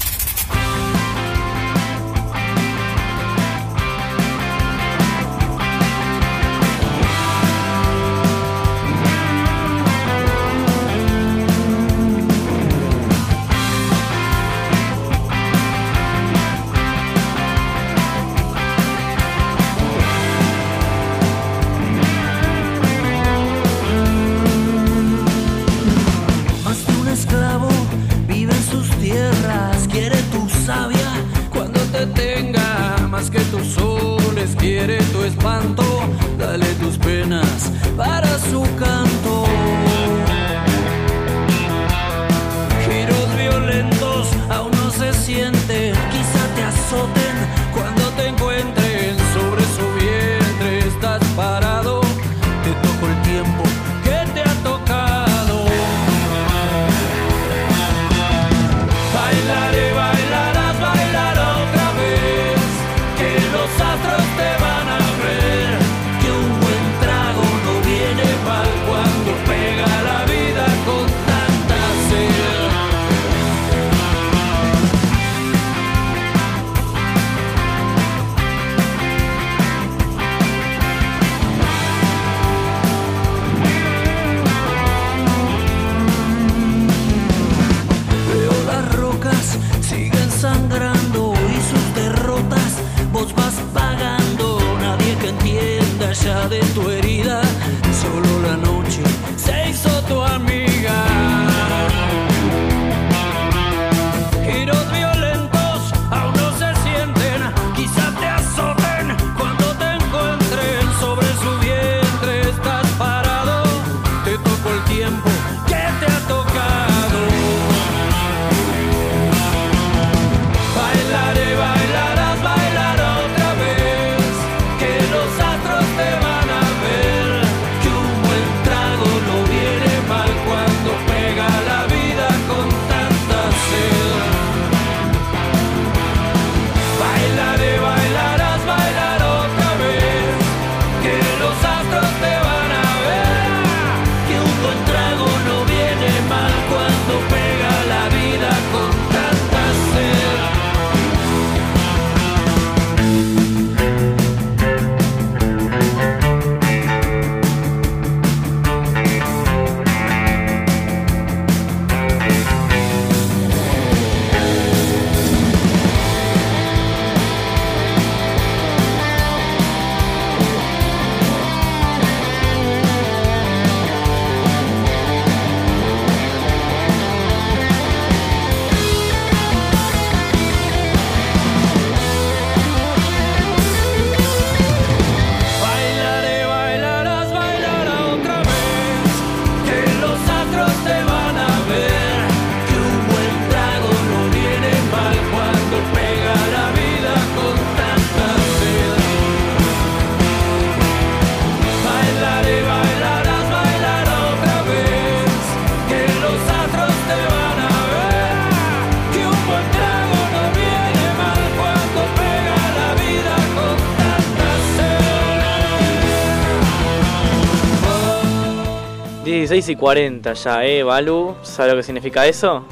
16 y 40 ya, ¿eh, Balu? ¿Sabes lo que significa eso?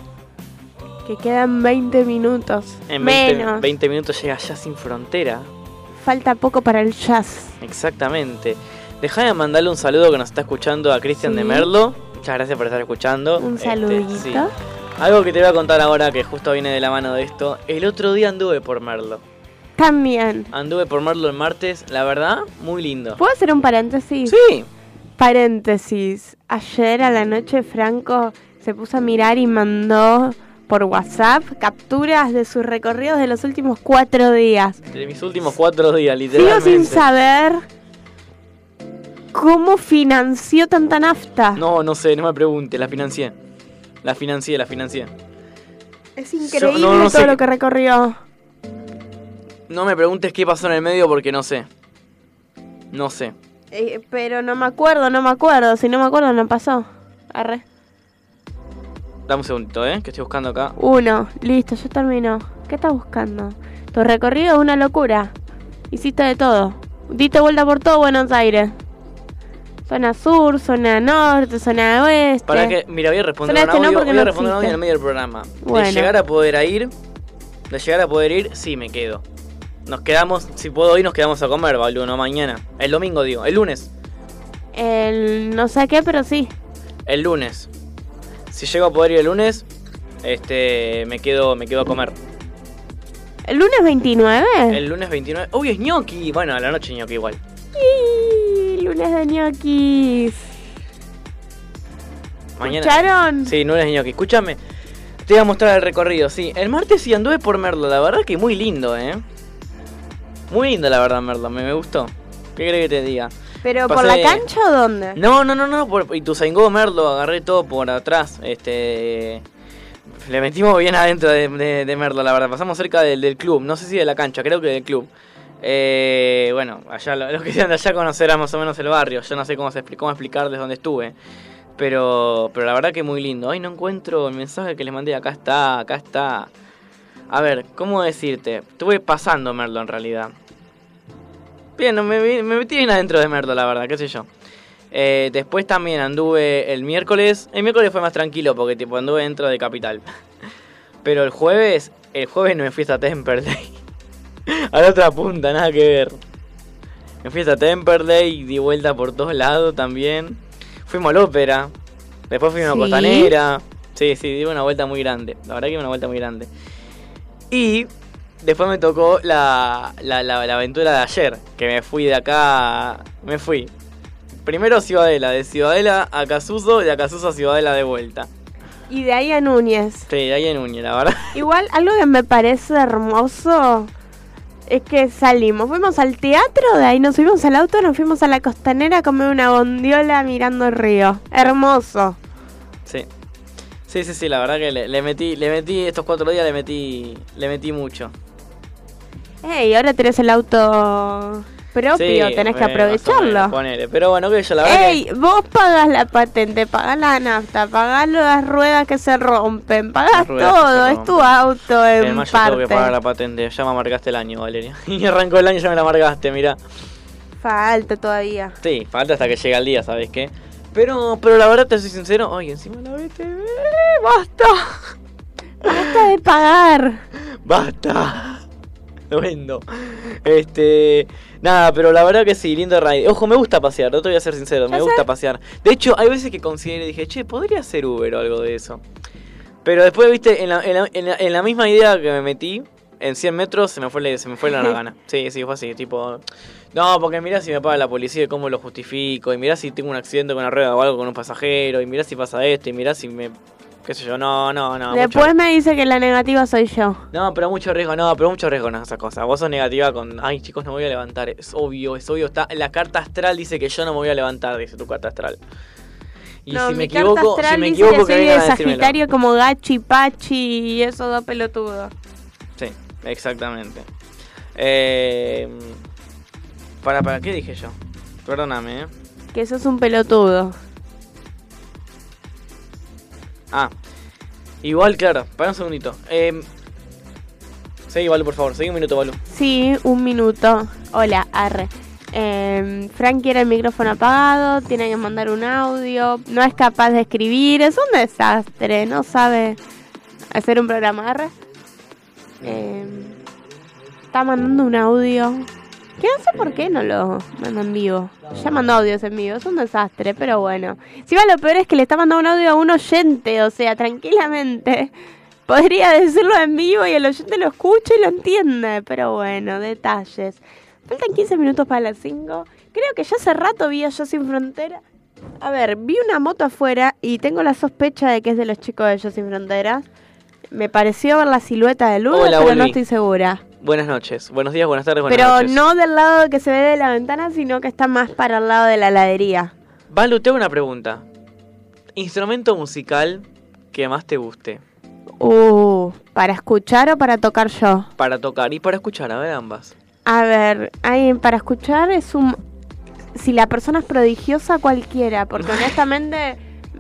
Que quedan 20 minutos. En 20, Menos. 20 minutos llega ya sin frontera. Falta poco para el jazz. Exactamente. Dejame mandarle un saludo que nos está escuchando a Cristian Sí. de Merlo. Muchas gracias por estar escuchando. Un Este, saludito. sí. Algo que te voy a contar ahora que justo viene de la mano de esto. El otro día anduve por Merlo. También. Anduve por Merlo el martes. La verdad, muy lindo. ¿Puedo hacer un paréntesis? Sí. Paréntesis. Ayer a la noche Franco se puso a mirar y mandó por WhatsApp capturas de sus recorridos de los últimos cuatro días. De mis últimos cuatro días, Sigo literalmente. sin saber cómo financió tanta nafta. No, no sé, no me pregunte. La financié. La financié, la financié. Es increíble no, no sé todo lo que recorrió. No me preguntes qué pasó en el medio porque no sé. No sé. Eh, pero no me acuerdo, no me acuerdo. Si no me acuerdo, no pasó. Arre. Dame un segundito, ¿eh? Que estoy buscando acá. Uno, listo, ya terminó. ¿Qué estás buscando? Tu recorrido es una locura. Hiciste de todo. Diste vuelta por todo Buenos Aires. Zona sur, zona norte, zona oeste. Para que, mira, voy a responder Zona un este no, audio, voy a no responder un audio en el medio del programa. Bueno. De llegar a poder ir, de llegar a poder ir, sí me quedo. Nos quedamos, si puedo ir, nos quedamos a comer, Balú, no mañana. El domingo, digo, el lunes. El no sé qué, pero sí. El lunes. Si llego a poder ir el lunes, este, me quedo, me quedo a comer. ¿El lunes 29? El lunes 29. Uy, es ñoqui. Bueno, a la noche ñoqui igual. Y lunes de ñoquis. Mañana. ¿Escucharon? Sí, lunes ñoqui. Escúchame. Te voy a mostrar el recorrido, sí. El martes sí anduve por Merlo, la verdad que muy lindo, eh. Muy lindo, la verdad, Merlo, me, me gustó. ¿Qué crees que te diga? ¿Pero por la cancha o dónde? No, no, no, no, por Ituzaingó, Merlo, agarré todo por atrás. Este. Le metimos bien adentro de, de- de Merlo, la verdad. Pasamos cerca del, del club, no sé si de la cancha, creo que del club. Eh, bueno, allá lo- los que sean de allá conocerán más o menos el barrio. Yo no sé cómo, se cómo explicarles dónde estuve. Pero, pero la verdad que muy lindo. Ay, no encuentro el mensaje que les mandé. Acá está, acá está. A ver, ¿cómo decirte? Estuve pasando Merlo en realidad. Bien, no, me, me metí bien adentro de Merlo, la verdad, qué sé yo. Eh, después también anduve el miércoles. El miércoles fue más tranquilo porque tipo anduve dentro de Capital. Pero el jueves, el jueves no me fui hasta Temperley. a la otra punta, nada que ver. Me fui hasta Temperley di vuelta por todos lados también. Fuimos al ópera. Después fuimos Sí. a Costanera. Sí, sí, di una vuelta muy grande. La verdad que una vuelta muy grande. Y después me tocó la, la, la- la aventura de ayer. Que me fui de acá. Me fui. Primero a Ciudadela, de Ciudadela a Casuso, de Casuso a Ciudadela de vuelta. Y de ahí a Núñez. Sí, de ahí en Uña, la verdad. Igual, algo que me parece hermoso es que salimos, fuimos al teatro, de ahí nos subimos al auto, nos fuimos a la costanera a comer una bondiola mirando el río. Hermoso. Sí. Sí, sí, sí, la verdad que le, le metí, le metí estos cuatro días, le metí, le metí mucho. Ey, ahora tenés el auto propio, Sí, tenés que aprovecharlo. ponele. Pero bueno, que yo la verdad Ey, vos pagás la patente, pagás la nafta, pagás las ruedas que se rompen, pagás que todo, es tu auto que en en mayo parte. tengo que pagar la patente. Ya me amargaste el año, Valeria. Y arrancó el año y ya me la amargaste, mira. Falta todavía. Sí, falta hasta que llegue el día, ¿sabes qué? Pero, pero la verdad te soy sincero. Ay, encima la BTV. ¡Basta! Basta de pagar. ¡Basta! Lo vendo. Este. Nada, pero la verdad que sí, lindo raid. Ojo, me gusta pasear, no te voy a ser sincero, me gusta pasear. De hecho, hay veces que considero y dije, che, podría ser Uber o algo de eso. Pero después, viste, en la, en la- en la- en la misma idea que me metí, en 100 metros se me fue, la- se me fue la gana. Sí, sí, fue así, tipo. No, porque mirá si me paga la policía y cómo lo justifico. Y mirá si tengo un accidente con una rueda o algo con un pasajero. Y mirá si pasa esto. Y mirá si me. qué sé yo. No, no, no. mucho- Después me dice que la negativa soy yo. no, pero mucho riesgo, no, pero mucho riesgo no esa cosa. Vos sos negativa con, ay chicos, no me voy a levantar. Es obvio, es obvio. Está, la carta astral dice que yo no me voy a levantar, dice tu carta astral. Y no, si me equivoco, si me dice equivoco que soy de. Sagitario como Gachi, Pachi y esos dos pelotudos. Exactamente. Eh, para, para, ¿qué dije yo? Perdóname, eh. Que sos un pelotudo. Ah, igual, claro, para un segundito. Eh, seguí, Balu, por favor, seguí un minuto, Balu. Sí, un minuto. Hola, arre. Eh, Frank quiere el micrófono apagado, tiene que mandar un audio, no es capaz de escribir, es un desastre, no sabe hacer un programa arre. Eh, está mandando un audio. Que no sé por qué no lo manda en vivo. Ya mandó audios en vivo, es un desastre, pero bueno. Si va lo peor es que le está mandando un audio a un oyente, o sea, tranquilamente. Podría decirlo en vivo y el oyente lo escucha y lo entiende, pero bueno, detalles. Faltan 15 minutos para las 5. Creo que ya hace rato vi a Yo Sin Frontera. A ver, vi una moto afuera y tengo la sospecha de que es de los chicos de Yo Sin Fronteras. Me pareció ver la silueta de Luna, Hola, pero no estoy segura. Buenas noches, buenos días, buenas tardes, buenas Pero noches. no del lado que se ve de la ventana, sino que está más para el lado de la heladería. Balu, te hago una pregunta. Instrumento musical que más te guste Uh, ¿para escuchar o para tocar yo? para tocar y para escuchar, a ver ambas. A ver, hay, para escuchar es un... Si la persona es prodigiosa, cualquiera, porque honestamente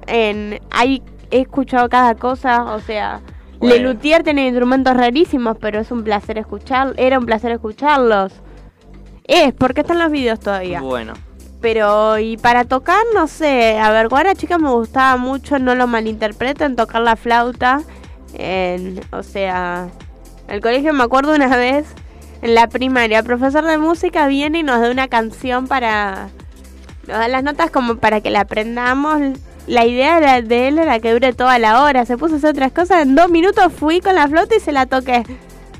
en, hay, he escuchado cada cosa, o sea... Bueno. Lelutier tiene instrumentos rarísimos, pero es un placer escuchar, era un placer escucharlos. Es, porque están los videos todavía. Bueno, Pero, y para tocar, no sé, a ver, era chica me gustaba mucho, no lo malinterpreten, tocar la flauta. En, o sea, en el colegio me acuerdo una vez, en la primaria, el profesor de música viene y nos da una canción para... Nos da las notas como para que la aprendamos. La idea era- de él era que dure toda la hora. Se puso a hacer otras cosas. En dos minutos fui con la flauta y se la toqué.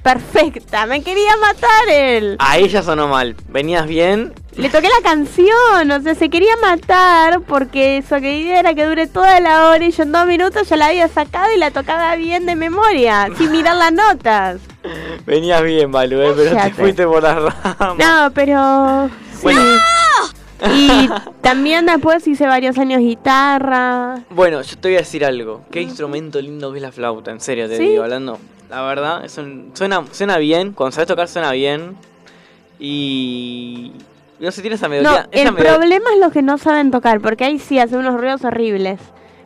Perfecta. Me quería matar él. Ahí ya sonó mal. Venías bien. Le toqué la canción, o sea, se quería matar porque su idea era que dure toda la hora y yo en dos minutos ya la había sacado y la tocaba bien de memoria, sin mirar las notas. Venías bien, Balu, eh, pero te fuiste por las ramas. No, pero... sí. Y también después hice varios años guitarra. Bueno, yo te voy a decir algo. Qué instrumento lindo que es la flauta, en serio te ¿Sí? digo, hablando. La verdad, es un- suena, suena bien, cuando sabes tocar suena bien. Y. No sé, tiene esa No, melodía. esa el melodía- problema es los que no saben tocar, porque ahí sí hace unos ruidos horribles.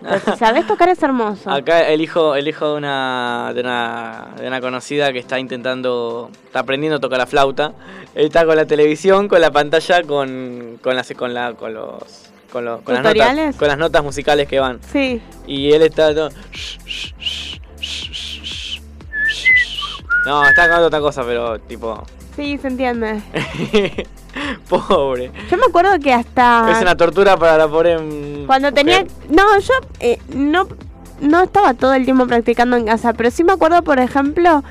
Pero si sabes tocar es hermoso. Acá el hijo, el hijo de una, de una de una conocida que está intentando, está aprendiendo a tocar la flauta. Él está con la televisión, con la pantalla, con, con las con la, con los con, los- con las notas, con las notas musicales que van. Sí. Y él está todo, No, está cantando otra cosa, pero tipo Sí, se entiende. pobre. Yo me acuerdo que hasta... Es una tortura para la pobre mm, Cuando tenía... No, yo eh, no, no estaba todo el tiempo practicando en casa, pero sí me acuerdo, por ejemplo,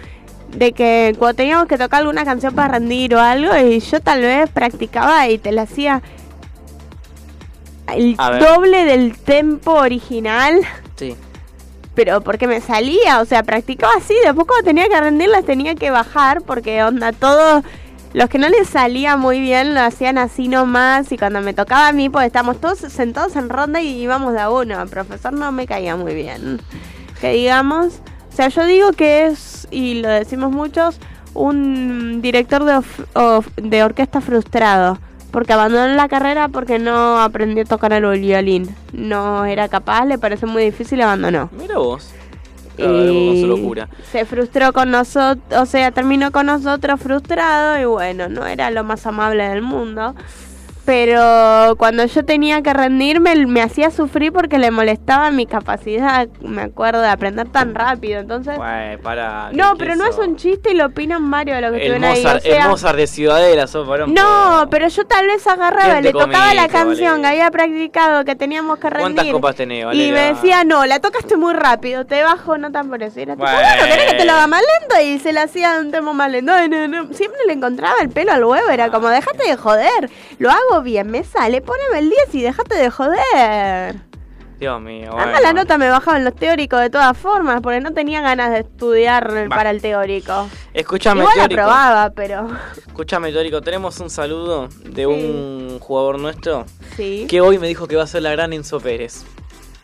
de que cuando teníamos que tocar alguna canción para rendir o algo, y yo tal vez practicaba y te la hacía el doble del tempo original, Sí. pero porque me salía, o sea, practicaba así, después cuando tenía que rendir las tenía que bajar, porque onda, todos... Los que no les salía muy bien lo hacían así nomás y cuando me tocaba a mí, pues estábamos todos sentados en ronda y íbamos de a uno. El profesor no me caía muy bien. Que digamos, o sea, yo digo que es, y lo decimos muchos, un director de, of- de orquesta frustrado. Porque abandonó la carrera porque no aprendió a tocar el violín. No era capaz, le parece muy difícil y abandonó. Mira vos. Con su locura. Se frustró con nosotros, o sea, terminó con nosotros frustrado y bueno, no era lo más amable del mundo. Pero cuando yo tenía que rendirme, me hacía sufrir porque le molestaba mi capacidad, me acuerdo, de aprender tan rápido. Entonces, Güey, para. no, ¿qué pero no es quiso? un chiste y lo opinan varios de los que estuvieron ahí. O Mozart, el sea, Mozart de Ciudadela, sos varón. no, pero yo tal vez agarraba, ¿Quién te le tocaba la comiste, canción Valeria? que había practicado, que teníamos que rendir. ¿Cuántas copas tenés, Y me decía, no, la tocaste muy rápido, te bajo nota por eso. Y era tipo, Bueno. ¿querés que te lo haga más lento? Y se le hacía un tema más lento. No, no, no. Siempre le encontraba el pelo al huevo, era como, déjate de joder. Lo hago bien, me sale, poneme el 10 y déjate de joder. Dios mío. Bueno. la nota me bajaban los teóricos de todas formas, porque no tenía ganas de estudiar Va. para el teórico. Escúchame, Igual teórico. aprobaba, pero... Escúchame, teórico. Tenemos un saludo de un jugador nuestro Sí. que hoy me dijo que va a ser la gran Enzo Pérez.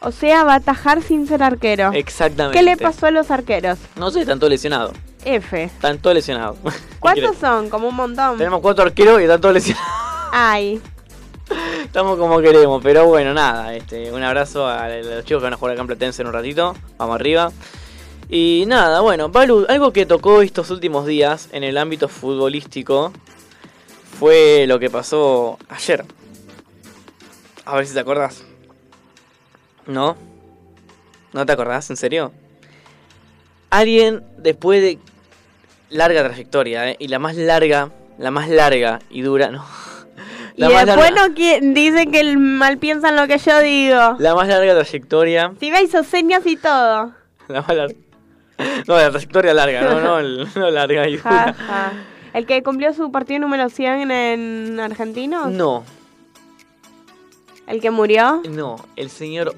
O sea, va a atajar sin ser arquero. Exactamente. ¿Qué le pasó a los arqueros? No sé, están todos lesionados. F. Están todos lesionados. ¿Cuántos son? Como un montón. Tenemos cuatro arqueros y están todos lesionados. Ay. Estamos como queremos, pero bueno, nada. Este, un abrazo a los chicos que van a jugar acá en Platense en un ratito. Vamos arriba. Y nada, bueno, Balu, algo que tocó estos últimos días en el ámbito futbolístico fue lo que pasó ayer. A ver si te acordás. ¿No? ¿No te acordás? ¿En serio? Alguien después de larga trayectoria, ¿eh? y la más larga, la más larga y dura, no. Y más después larga- no qui- dicen que el mal piensan lo que yo digo. La más larga trayectoria. Si me hizo señas y todo. La más larga. No, la trayectoria larga, no, no, el- no larga Ja, ja. ¿El que cumplió su partido número 100 en Argentinos? No, ¿El que murió? no, el señor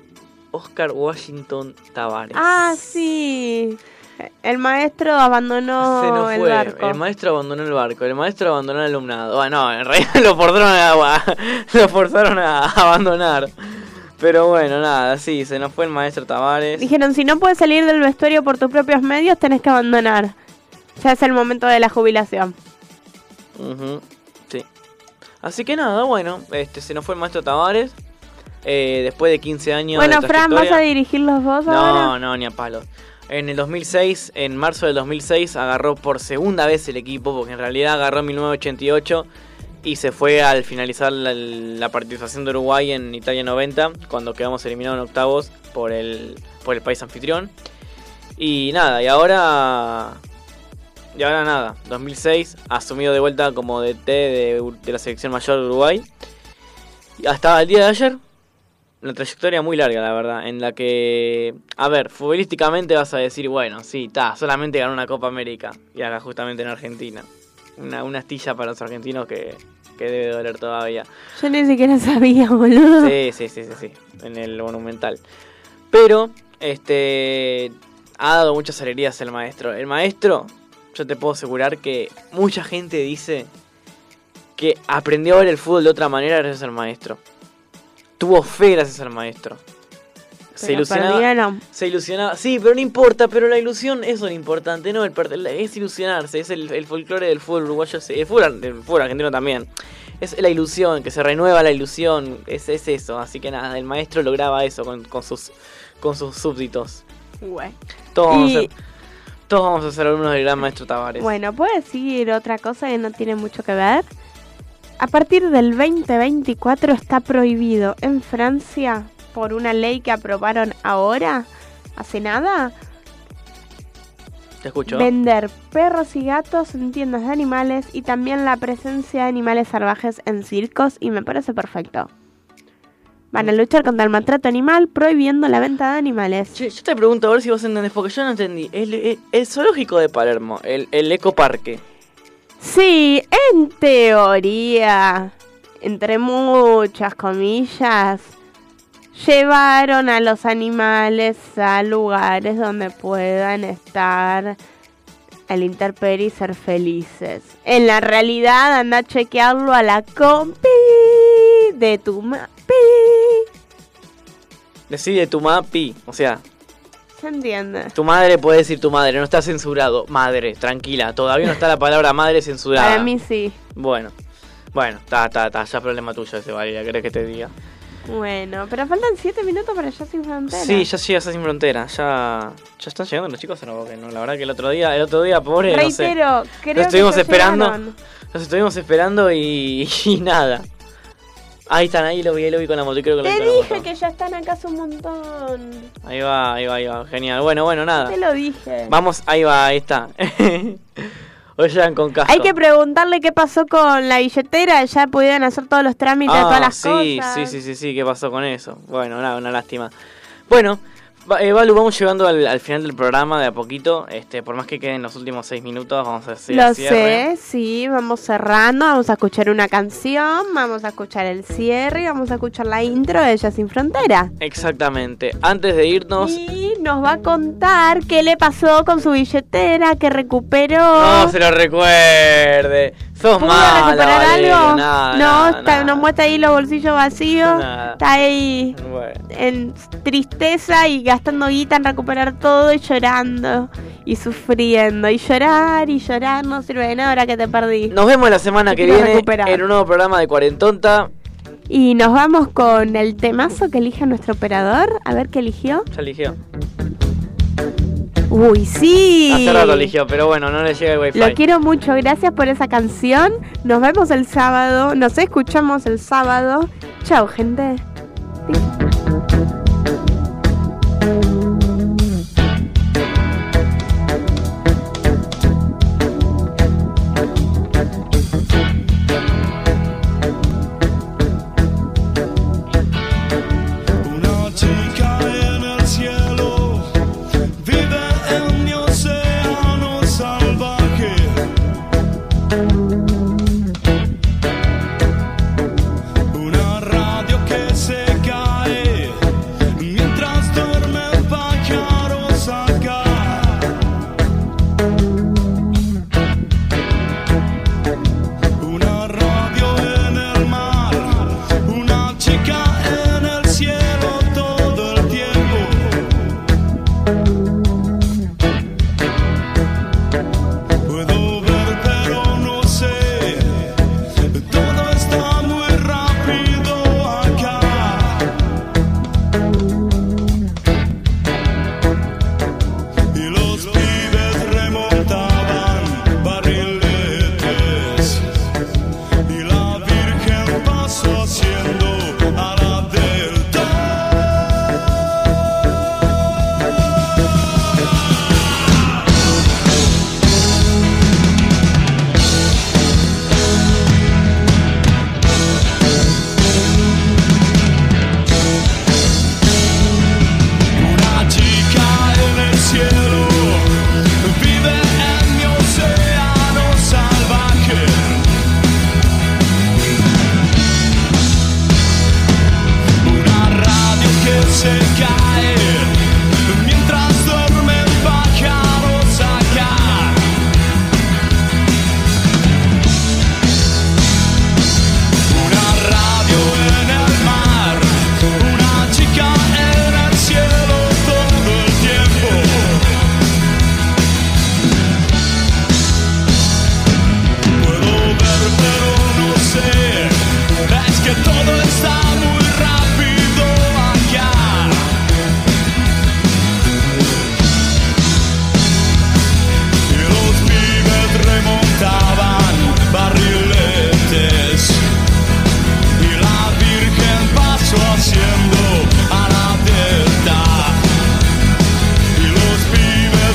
Oscar Washington Tavares. Ah, sí. El maestro abandonó Se nos el fue. barco. El maestro abandonó el barco. El maestro abandonó el alumnado. Ah, no, en realidad lo forzaron a, lo forzaron a abandonar. Pero bueno, nada, sí, se nos fue el maestro Tavares. Dijeron, si no puedes salir del vestuario por tus propios medios, tenés que abandonar. Ya es el momento de la jubilación. Sí. Así que nada, bueno, este se nos fue el maestro Tavares. Eh, después de 15 años Bueno, de Fran, ¿vas a dirigir los dos No, ahora? no, ni a palo. En el 2006, en marzo del 2006, agarró por segunda vez el equipo, porque en realidad agarró en 1988 y se fue al finalizar la, participación de Uruguay en Italia 90, cuando quedamos eliminados en octavos por el, por el país anfitrión. Y nada, y ahora. Y ahora nada, 2006, asumido de vuelta como DT de, de la selección mayor de Uruguay. Y hasta el día de ayer, una trayectoria muy larga, la verdad, en la que, a ver, futbolísticamente vas a decir, bueno, sí, está, solamente ganó una Copa América, y acá justamente en Argentina. Una, una astilla para los argentinos que, que debe doler todavía. Yo ni siquiera sabía, boludo. Sí, sí, sí, sí, sí, en el Monumental. Pero, este, ha dado muchas alegrías el maestro. El maestro, yo te puedo asegurar que mucha gente dice que aprendió a ver el fútbol de otra manera gracias al maestro. Tuvo fe gracias al maestro. Se ilusionaba, perdieron. se ilusionaba. Sí, pero no importa, pero la ilusión eso es lo importante, no el es ilusionarse, es el, el folclore del fútbol uruguayo, es- el fútbol, del fútbol argentino también. Es la ilusión, que se renueva la ilusión, es, es eso. Así que nada, el maestro lograba eso con, con sus con sus súbditos. Güey. Todos, vamos a ser, todos vamos a ser alumnos del gran maestro Tavares. Bueno, ¿puedo decir otra cosa que no tiene mucho que ver? A partir del 2024 está prohibido en Francia, por una ley que aprobaron ahora, hace nada, Te escucho. vender perros y gatos en tiendas de animales y también la presencia de animales salvajes en circos y me parece perfecto. Van a luchar contra el maltrato animal prohibiendo la venta de animales. Che, yo te pregunto a ver si vos entendés, porque yo no entendí. El, el- el zoológico de Palermo, el, el ecoparque. Sí, en teoría, entre muchas comillas, llevaron a los animales a lugares donde puedan estar al interperie y ser felices. En la realidad, anda a chequearlo a la compi de tu mapi. Decide tu mapi. O sea, ¿Se entiende? tu madre puede decir tu madre, no está censurado. Madre, tranquila, todavía no está la palabra madre censurada. Para mí sí. Bueno, bueno, está, está, está, ya problema tuyo ese, Valeria, ¿querés que te diga? Bueno, pero faltan 7 minutos para ya sin frontera. Sí, ya llegas a Sin Frontera, ya, ya están llegando los chicos a no, no, la verdad que el otro día, el otro día, pobre, no sé. Reitero, creo Los estuvimos que ya esperando. llegaron. Los estuvimos esperando y, y nada. Ahí están, ahí lo vi, ahí lo vi con la moto, creo que lo vi Te dije que ya están acá hace un montón. Ahí va, ahí va, ahí va, genial. Bueno, bueno, nada. Te lo dije. Vamos, ahí va, ahí está. Llegan con casco. Hay que preguntarle qué pasó con la billetera. Ya pudieron hacer todos los trámites, Ah, todas las sí, cosas. sí, sí, sí, sí, ¿qué pasó con eso? Bueno, nada, una lástima. Bueno, eh, Balu, vamos llegando al, al final del programa de a poquito. Este, por más que queden los últimos seis minutos, vamos a hacer Lo cierre. sé, sí, vamos cerrando, vamos a escuchar una canción, vamos a escuchar el cierre y vamos a escuchar la intro de Ella Sin Frontera. Exactamente. Antes de irnos, Y nos va a contar qué le pasó con su billetera, que recuperó. no se lo recuerde. ¿Pudo mala, recuperar Valeria. algo? Nada, no, nada, está- nada. nos muestra ahí los bolsillos vacíos. Está ahí Bueno. en tristeza y gastando guita en recuperar todo y llorando y sufriendo. Y llorar y llorar no sirve de nada ahora que te perdí. Nos vemos la semana que viene recuperar. en un nuevo programa de Cuarentonta. Y nos vamos con el temazo que elige nuestro operador. A ver qué eligió. Ya eligió. Uy, sí. Hace rato eligió, pero bueno, no le llega el wifi. Lo quiero mucho, gracias por esa canción. Nos vemos el sábado, nos escuchamos el sábado. Chao, gente.